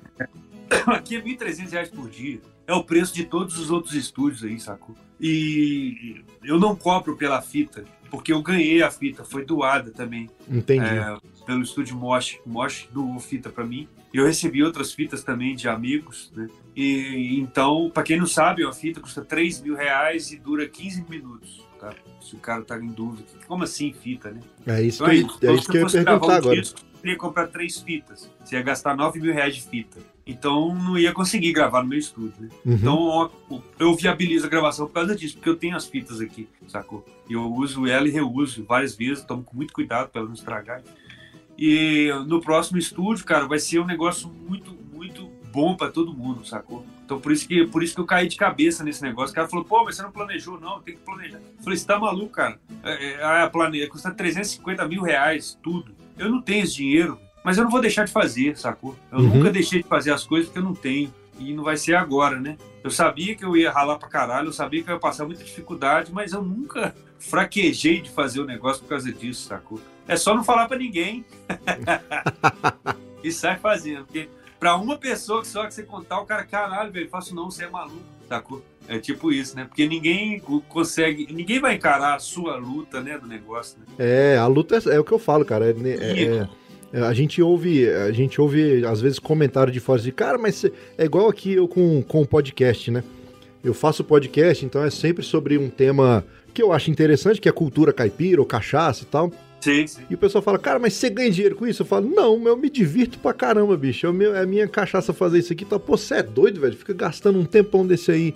Speaker 2: Aqui é R$ 1.300 por dia. É o preço de todos os outros estúdios aí, sacou? E eu não cobro pela fita, porque eu ganhei a fita, foi doada também.
Speaker 1: Entendi.
Speaker 2: É, pelo estúdio Mosh. Mosh doou fita para mim. Eu recebi outras fitas também de amigos, né? E então, para quem não sabe, a fita custa 3 mil reais e dura 15 minutos. Tá? Se o cara tá em dúvida. Como assim fita, né?
Speaker 1: É isso então, que, é, é isso que eu ia perguntar agora. Disco,
Speaker 2: ia comprar três fitas. Você ia gastar 9 mil reais de fita. Então não ia conseguir gravar no meu estúdio. Né? Uhum. Então eu viabilizo a gravação por causa disso, porque eu tenho as fitas aqui, sacou? E eu uso ela e reuso várias vezes, tomo com muito cuidado para não estragar. E no próximo estúdio, cara, vai ser um negócio muito, muito bom para todo mundo, sacou? Então por isso que por isso que eu caí de cabeça nesse negócio. O cara falou, pô, mas você não planejou, não, tem que planejar. Eu falei, você tá maluco, cara? É, é, a planeja, custa 350 mil reais, tudo. Eu não tenho esse dinheiro, mas eu não vou deixar de fazer, sacou? Eu uhum. nunca deixei de fazer as coisas porque eu não tenho. E não vai ser agora, né? Eu sabia que eu ia ralar pra caralho, eu sabia que eu ia passar muita dificuldade, mas eu nunca fraquejei de fazer o negócio por causa disso, sacou? É só não falar para ninguém. e sai fazendo. Porque pra uma pessoa que só que você contar, o cara, caralho, velho, faço não, você é maluco, sacou? É tipo isso, né? Porque ninguém consegue, ninguém vai encarar a sua luta, né, do negócio, né?
Speaker 1: É, a luta é, é o que eu falo, cara. É, é, é, a gente ouve, a gente ouve às vezes comentário de fora de cara, mas é igual aqui eu com, com o podcast, né? Eu faço podcast, então é sempre sobre um tema que eu acho interessante, que é cultura caipira ou cachaça e tal.
Speaker 2: Sim, sim.
Speaker 1: E o pessoal fala, cara, mas você ganha dinheiro com isso? Eu falo, não, eu me divirto pra caramba, bicho. É, meu, é a minha cachaça fazer isso aqui. Tá, pô, você é doido, velho? Fica gastando um tempão desse aí.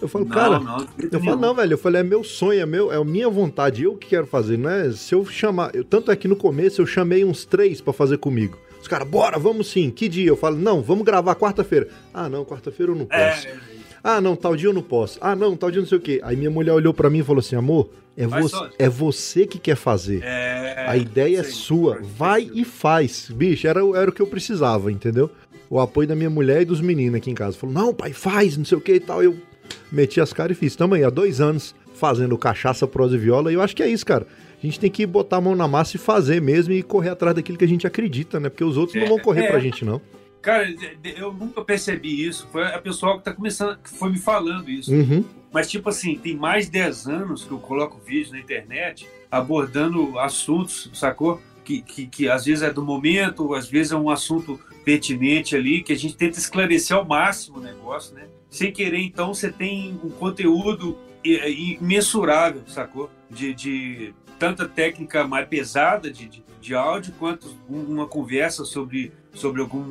Speaker 1: Eu falo, não, cara, não, eu falo, não, velho, eu falei, é meu sonho, é, meu, é a minha vontade, eu que quero fazer, não é? Se eu chamar, eu, tanto é que no começo eu chamei uns três para fazer comigo. Os caras, bora, vamos sim, que dia? Eu falo, não, vamos gravar quarta-feira. Ah, não, quarta-feira eu não é, posso. É... Ah, não, tal dia eu não posso. Ah, não, tal dia não sei o quê. Aí minha mulher olhou para mim e falou assim, amor, é, vo é você que quer fazer. É... A ideia Sim, é sua. Vai e faz. Bicho, era, era o que eu precisava, entendeu? O apoio da minha mulher e dos meninos aqui em casa. Falou, não, pai, faz, não sei o que e tal. Eu meti as caras e fiz. Aí há dois anos fazendo cachaça, prosa e viola. E eu acho que é isso, cara. A gente tem que botar a mão na massa e fazer mesmo e correr atrás daquilo que a gente acredita, né? Porque os outros é, não vão correr é. pra gente, não.
Speaker 2: Cara, eu nunca percebi isso. Foi a pessoa que tá começando, que foi me falando isso.
Speaker 1: Uhum.
Speaker 2: Mas, tipo assim, tem mais de 10 anos que eu coloco vídeo na internet abordando assuntos, sacou? Que, que, que às vezes é do momento, às vezes é um assunto pertinente ali, que a gente tenta esclarecer ao máximo o negócio, né? Sem querer, então, você tem um conteúdo imensurável, sacou? De, de tanta técnica mais pesada de, de, de áudio, quanto uma conversa sobre, sobre algum,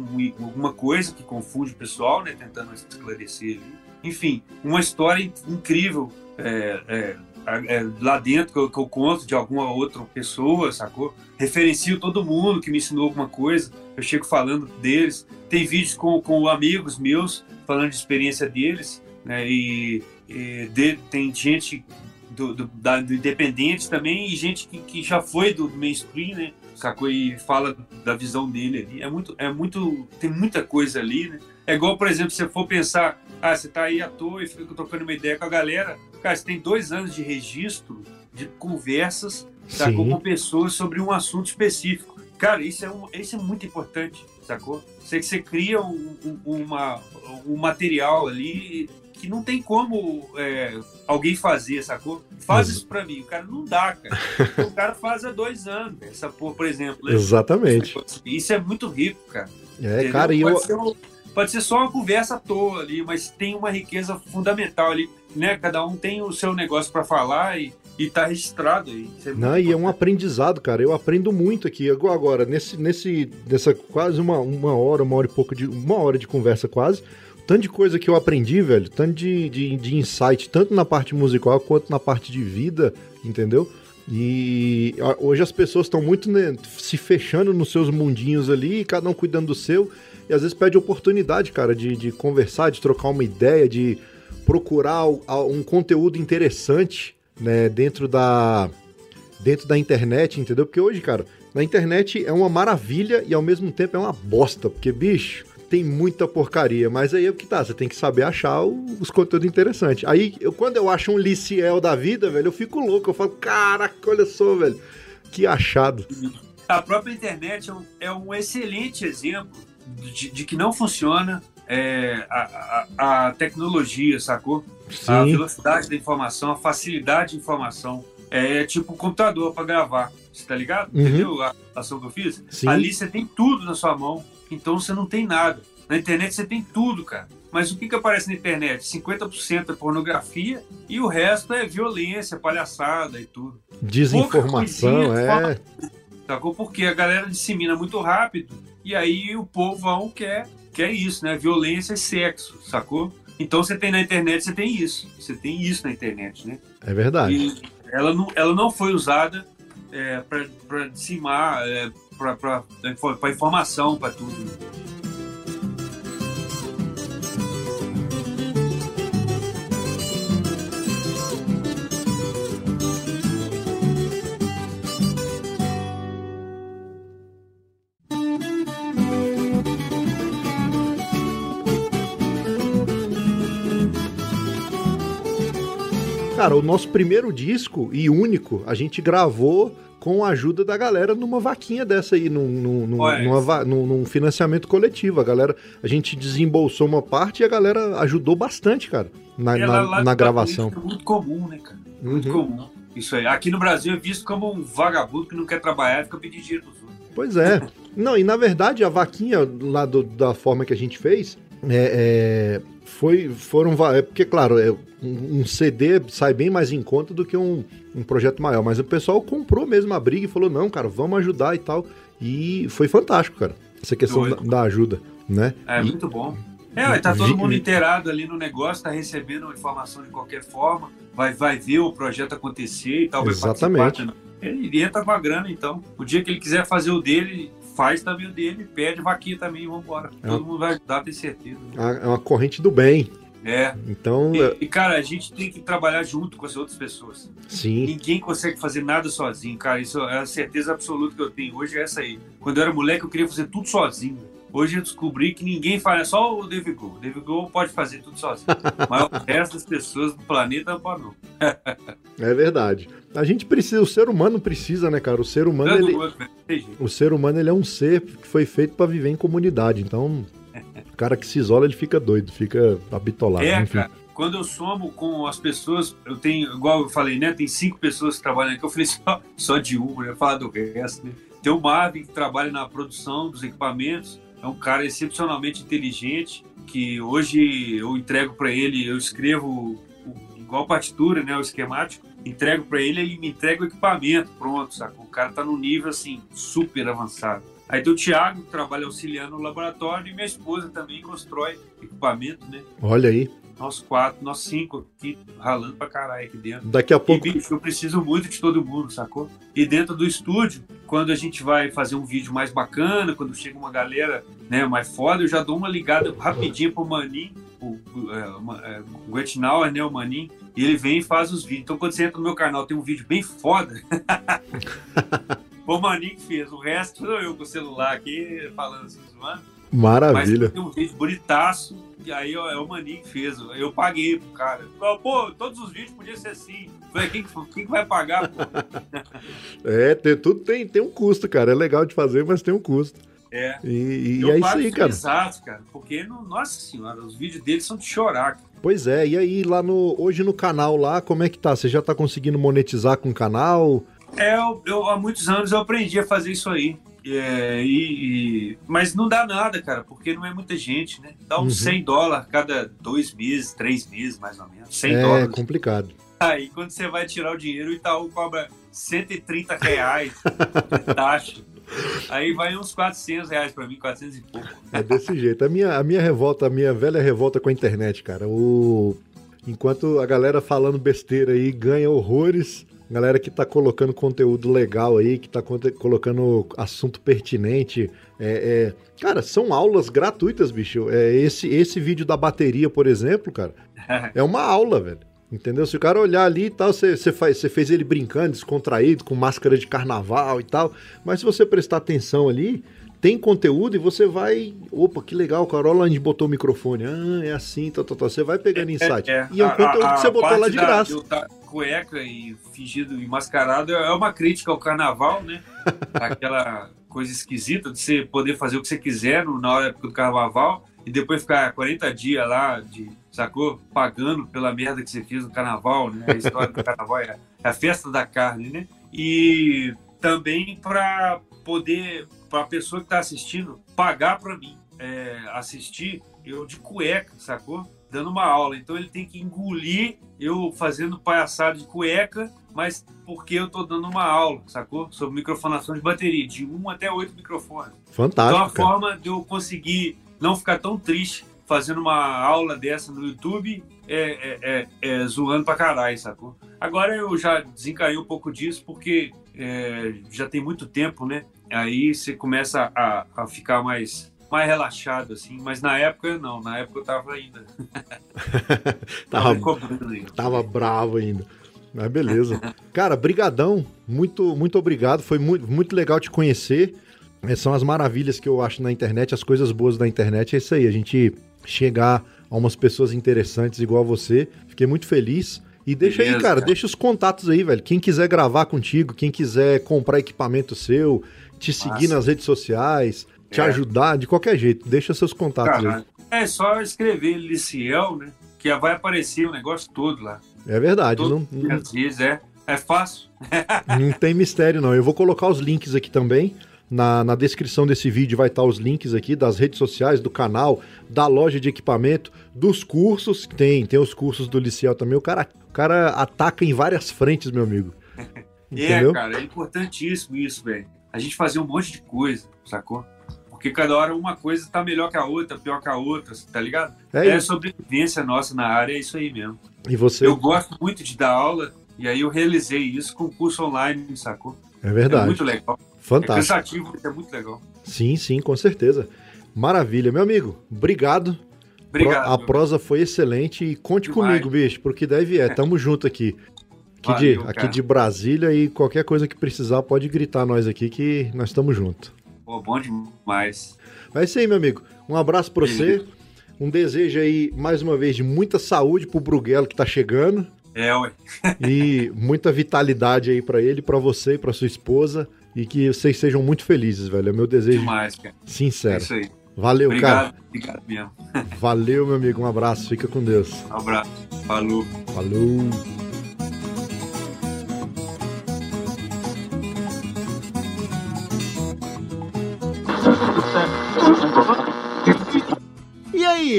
Speaker 2: alguma coisa que confunde o pessoal, né? Tentando esclarecer. Enfim, uma história incrível é, é, é, lá dentro que eu, que eu, conto de alguma outra pessoa, sacou? Referencio todo mundo que me ensinou alguma coisa, eu chego falando deles. Tem vídeos com, com amigos meus falando de experiência deles, né? E, e de, tem gente do, do, da, do independente também e gente que, que já foi do mainstream, né? Sacou? E fala da visão dele ali. É muito, é muito, tem muita coisa ali, né? É igual, por exemplo, se você for pensar, ah, você tá aí à toa e fica trocando uma ideia com a galera. Cara, você tem dois anos de registro de conversas sacou, com pessoas sobre um assunto específico. Cara, isso é, um, isso é muito importante, sacou? Você, você cria um, um, uma, um material ali que não tem como é, alguém fazer, sacou? Faz isso pra mim. O cara não dá, cara. o cara faz há dois anos, essa porra, por exemplo. Né?
Speaker 1: Exatamente.
Speaker 2: Isso é muito rico, cara.
Speaker 1: É, Entendeu? cara, e eu...
Speaker 2: Um, pode ser só uma conversa à toa ali, mas tem uma riqueza fundamental ali, né? Cada um tem o seu negócio para falar e e tá registrado aí.
Speaker 1: É Não, e é um aprendizado, cara. Eu aprendo muito aqui. Agora, nesse, nesse, nessa quase uma, uma hora, uma hora e pouco de. Uma hora de conversa quase. Tanto de coisa que eu aprendi, velho. Tanto de, de, de insight, tanto na parte musical quanto na parte de vida, entendeu? E hoje as pessoas estão muito né, se fechando nos seus mundinhos ali, cada um cuidando do seu. E às vezes pede oportunidade, cara, de, de conversar, de trocar uma ideia, de procurar um conteúdo interessante né, dentro da dentro da internet, entendeu? Porque hoje, cara, na internet é uma maravilha e ao mesmo tempo é uma bosta, porque bicho, tem muita porcaria, mas aí é o que tá, você tem que saber achar os conteúdos interessantes. Aí, eu, quando eu acho um Liciel da vida, velho, eu fico louco, eu falo, caraca, olha só, velho, que achado.
Speaker 2: A própria internet é um, é um excelente exemplo de, de, que não funciona é, a, a, a tecnologia, sacou? Sim. a velocidade da informação, a facilidade de informação. É tipo um computador para gravar. Você tá ligado? Uhum. Entendeu a ação que eu fiz? Sim. Ali você tem tudo na sua mão, então você não tem nada. Na internet você tem tudo, cara. Mas o que, que aparece na internet? 50% é pornografia e o resto é violência, palhaçada e tudo.
Speaker 1: Desinformação, é.
Speaker 2: Sacou? Porque a galera dissemina muito rápido e aí o povão quer, quer isso, né? Violência e sexo, sacou? Então você tem na internet, você tem isso. Você tem isso na internet, né?
Speaker 1: É verdade.
Speaker 2: E ela não, ela não foi usada é, para dizimar, é, para informação, para tudo.
Speaker 1: Cara, o nosso primeiro disco e único, a gente gravou com a ajuda da galera numa vaquinha dessa aí, num, num, numa, num, num, financiamento coletivo. A galera, a gente desembolsou uma parte e a galera ajudou bastante, cara, na, na, na gravação.
Speaker 2: É muito comum, né, cara? Muito uhum. comum. Isso aí. Aqui no Brasil é visto como um vagabundo que não quer trabalhar e fica pedindo dinheiro dos outros.
Speaker 1: Pois é. não, e na verdade a vaquinha lá do, da forma que a gente fez, é, é, foi, foram. É porque, claro, é, um, um, CD sai bem mais em conta do que um, um projeto maior. Mas o pessoal comprou mesmo a briga e falou: não, cara, vamos ajudar e tal. E foi fantástico, cara, essa questão da, da, ajuda, né?
Speaker 2: É,
Speaker 1: e,
Speaker 2: muito bom. É, tá todo mundo inteirado ali no negócio, tá recebendo informação de qualquer forma, vai, vai ver o projeto acontecer e tal,
Speaker 1: Exatamente.
Speaker 2: Ele entra com a grana, então. O dia que ele quiser fazer o dele, faz também o dele, pede vaquinha também e vambora. É. Todo mundo vai ajudar, tem certeza.
Speaker 1: É uma corrente do bem.
Speaker 2: É.
Speaker 1: Então.
Speaker 2: E, e, cara, a gente tem que trabalhar junto com as outras pessoas.
Speaker 1: Sim.
Speaker 2: Ninguém consegue fazer nada sozinho, cara. Isso é a certeza absoluta que eu tenho. Hoje é essa aí. Quando eu era moleque, eu queria fazer tudo sozinho. Hoje eu descobri que ninguém faz, é só o David Go. O David Go pode fazer tudo sozinho. Mas o resto das pessoas do planeta pode, não.
Speaker 1: é verdade. A gente precisa, o ser humano precisa, né, cara? O ser humano, ele, né? o ser humano, ele é um ser que foi feito para viver em comunidade. Então, o cara que se isola, ele fica doido, fica habitolado.
Speaker 2: É, enfim. cara. Quando eu somo com as pessoas, eu tenho, igual eu falei, né? Tem cinco pessoas que trabalham aqui. Eu falei só, só de uma, eu falar do resto, né? Tem o Marvin, que trabalha na produção dos equipamentos. É um cara excepcionalmente inteligente, que hoje eu entrego para ele, eu escrevo igual partitura, né? O esquemático entrego para ele, ele me entrega o equipamento, pronto, saca? O cara tá num nível assim, super avançado. Aí tem o Thiago, que trabalha auxiliando no laboratório, e minha esposa também constrói equipamento, né?
Speaker 1: Olha aí.
Speaker 2: Nós quatro, nós cinco aqui, ralando pra caralho aqui dentro.
Speaker 1: Daqui a pouco.
Speaker 2: E, bicho, eu preciso muito de todo mundo, sacou? E dentro do estúdio, quando a gente vai fazer um vídeo mais bacana, quando chega uma galera né, mais foda, eu já dou uma ligada rapidinho pro Maninho, o, é, é, o Guetinauer, né, o Maninho, e ele vem e faz os vídeos. Então, quando você entra no meu canal, tem um vídeo bem foda. o Maninho que fez. O resto sou eu com o celular aqui, falando assim, mano.
Speaker 1: Maravilha. Mas
Speaker 2: tem um vídeo bonitaço, e aí é o Mani que fez. Eu paguei pro cara. Pô, todos os vídeos podiam ser assim. Falei, quem, quem vai pagar, pô?
Speaker 1: é, tem, tudo tem, tem um custo, cara. É legal de fazer, mas tem um custo.
Speaker 2: É.
Speaker 1: E, e é isso aí, cara.
Speaker 2: Exato, cara. Porque, no, nossa senhora, os vídeos deles são de chorar, cara.
Speaker 1: Pois é, e aí lá no. Hoje no canal lá, como é que tá? Você já tá conseguindo monetizar com o canal?
Speaker 2: É, eu, eu, há muitos anos eu aprendi a fazer isso aí. É, e, e, mas não dá nada, cara, porque não é muita gente, né? Dá uns uhum. 100 dólares cada dois meses, três meses, mais ou menos. 100
Speaker 1: é,
Speaker 2: dólares.
Speaker 1: É complicado.
Speaker 2: Aí quando você vai tirar o dinheiro, o Itaú cobra 130 reais de taxa. Aí vai uns 400 reais pra mim, 400 e pouco.
Speaker 1: É desse jeito. A minha, a minha revolta, a minha velha revolta com a internet, cara. O... Enquanto a galera falando besteira aí ganha horrores, galera que tá colocando conteúdo legal aí, que tá colocando assunto pertinente. É, é... Cara, são aulas gratuitas, bicho. É, esse, esse vídeo da bateria, por exemplo, cara, é uma aula, velho. Entendeu? Se o cara olhar ali e tal, você, você, faz, você fez ele brincando, descontraído, com máscara de carnaval e tal. Mas se você prestar atenção ali, tem conteúdo e você vai. Opa, que legal, Carol onde botou o microfone. Ah, é assim, tá, tá, tá. Você vai pegando é, insight. É, é. E é um a, conteúdo a, que você botou lá de graça.
Speaker 2: Da cueca e fingido e mascarado é uma crítica ao carnaval, né? Aquela coisa esquisita de você poder fazer o que você quiser na época do carnaval e depois ficar 40 dias lá de sacou? Pagando pela merda que você fez no carnaval, né? A história do carnaval é a festa da carne, né? E também para poder, para a pessoa que está assistindo, pagar para mim é, assistir eu de cueca, sacou? Dando uma aula. Então ele tem que engolir eu fazendo palhaçada de cueca, mas porque eu tô dando uma aula, sacou? Sobre microfonação de bateria, de um até oito microfones.
Speaker 1: Fantástico.
Speaker 2: Então a forma de eu conseguir não ficar tão triste fazendo uma aula dessa no YouTube é, é, é, é zoando pra caralho, sacou? Agora eu já desencarei um pouco disso porque é, já tem muito tempo, né? Aí você começa a, a ficar mais mais relaxado, assim, mas na época não, na época eu tava ainda.
Speaker 1: tava, tava bravo ainda. Mas beleza. Cara, brigadão, muito, muito obrigado, foi muito, muito legal te conhecer. Essas são as maravilhas que eu acho na internet, as coisas boas da internet, é isso aí, a gente chegar a umas pessoas interessantes igual você. Fiquei muito feliz. E deixa Beleza, aí, cara, cara, deixa os contatos aí, velho. Quem quiser gravar contigo, quem quiser comprar equipamento seu, te seguir Nossa. nas redes sociais, te é. ajudar de qualquer jeito, deixa seus contatos cara,
Speaker 2: aí. É só escrever Liciel, né? Que vai aparecer o negócio todo lá.
Speaker 1: É verdade. Todo,
Speaker 2: não, não... Às vezes é. É fácil.
Speaker 1: não tem mistério, não. Eu vou colocar os links aqui também. Na, na descrição desse vídeo vai estar os links aqui das redes sociais, do canal, da loja de equipamento, dos cursos. Tem, tem os cursos do Liceu também. O cara, o cara ataca em várias frentes, meu amigo.
Speaker 2: Entendeu? É, cara, é importantíssimo isso, velho. A gente fazer um monte de coisa, sacou? Porque cada hora uma coisa tá melhor que a outra, pior que a outra, tá ligado? É, é sobrevivência nossa na área, é isso aí mesmo.
Speaker 1: E você?
Speaker 2: Eu gosto muito de dar aula, e aí eu realizei isso com curso online, sacou?
Speaker 1: É verdade. É
Speaker 2: muito legal.
Speaker 1: Fantástico.
Speaker 2: É cansativo, é muito legal.
Speaker 1: Sim, sim, com certeza. Maravilha. Meu amigo, obrigado.
Speaker 2: Obrigado.
Speaker 1: A prosa foi excelente e conte Demais. comigo, bicho, porque deve é. Tamo junto aqui. Aqui, Valeu, de, aqui de Brasília e qualquer coisa que precisar pode gritar nós aqui que nós estamos juntos.
Speaker 2: Pô, bom demais.
Speaker 1: É isso aí, meu amigo. Um abraço para você. Um desejo aí, mais uma vez, de muita saúde pro Bruguelo que tá chegando.
Speaker 2: É, ué.
Speaker 1: e muita vitalidade aí para ele, para você e para sua esposa. E que vocês sejam muito felizes, velho. É meu desejo
Speaker 2: Demais, cara.
Speaker 1: sincero. É
Speaker 2: isso aí.
Speaker 1: Valeu,
Speaker 2: obrigado,
Speaker 1: cara.
Speaker 2: Obrigado mesmo.
Speaker 1: Valeu, meu amigo. Um abraço. Fica com Deus.
Speaker 2: Um abraço. Falou.
Speaker 1: Falou.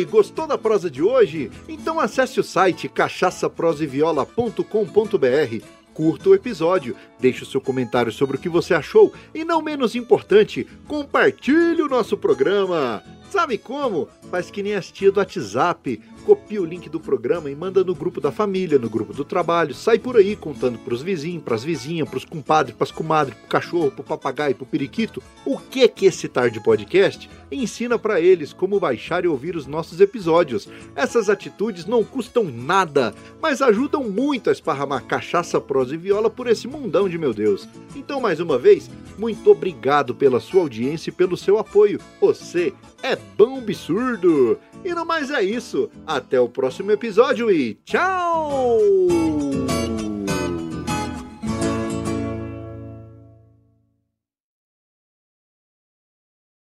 Speaker 1: Gostou da prosa de hoje? Então acesse o site cachaçaproseviola.com.br curta o episódio, deixe o seu comentário sobre o que você achou e, não menos importante, compartilhe o nosso programa. Sabe como? Faz que nem as tia do WhatsApp. Copia o link do programa e manda no grupo da família, no grupo do trabalho. Sai por aí contando pros vizinhos, pras vizinhas, pros compadres, pras comadres, pro cachorro, pro papagaio, pro periquito, o que que esse tarde podcast ensina para eles como baixar e ouvir os nossos episódios. Essas atitudes não custam nada, mas ajudam muito a esparramar cachaça, prosa e viola por esse mundão de meu Deus. Então, mais uma vez, muito obrigado pela sua audiência e pelo seu apoio. Você é bom absurdo! E no mais é isso. Até o próximo episódio e tchau!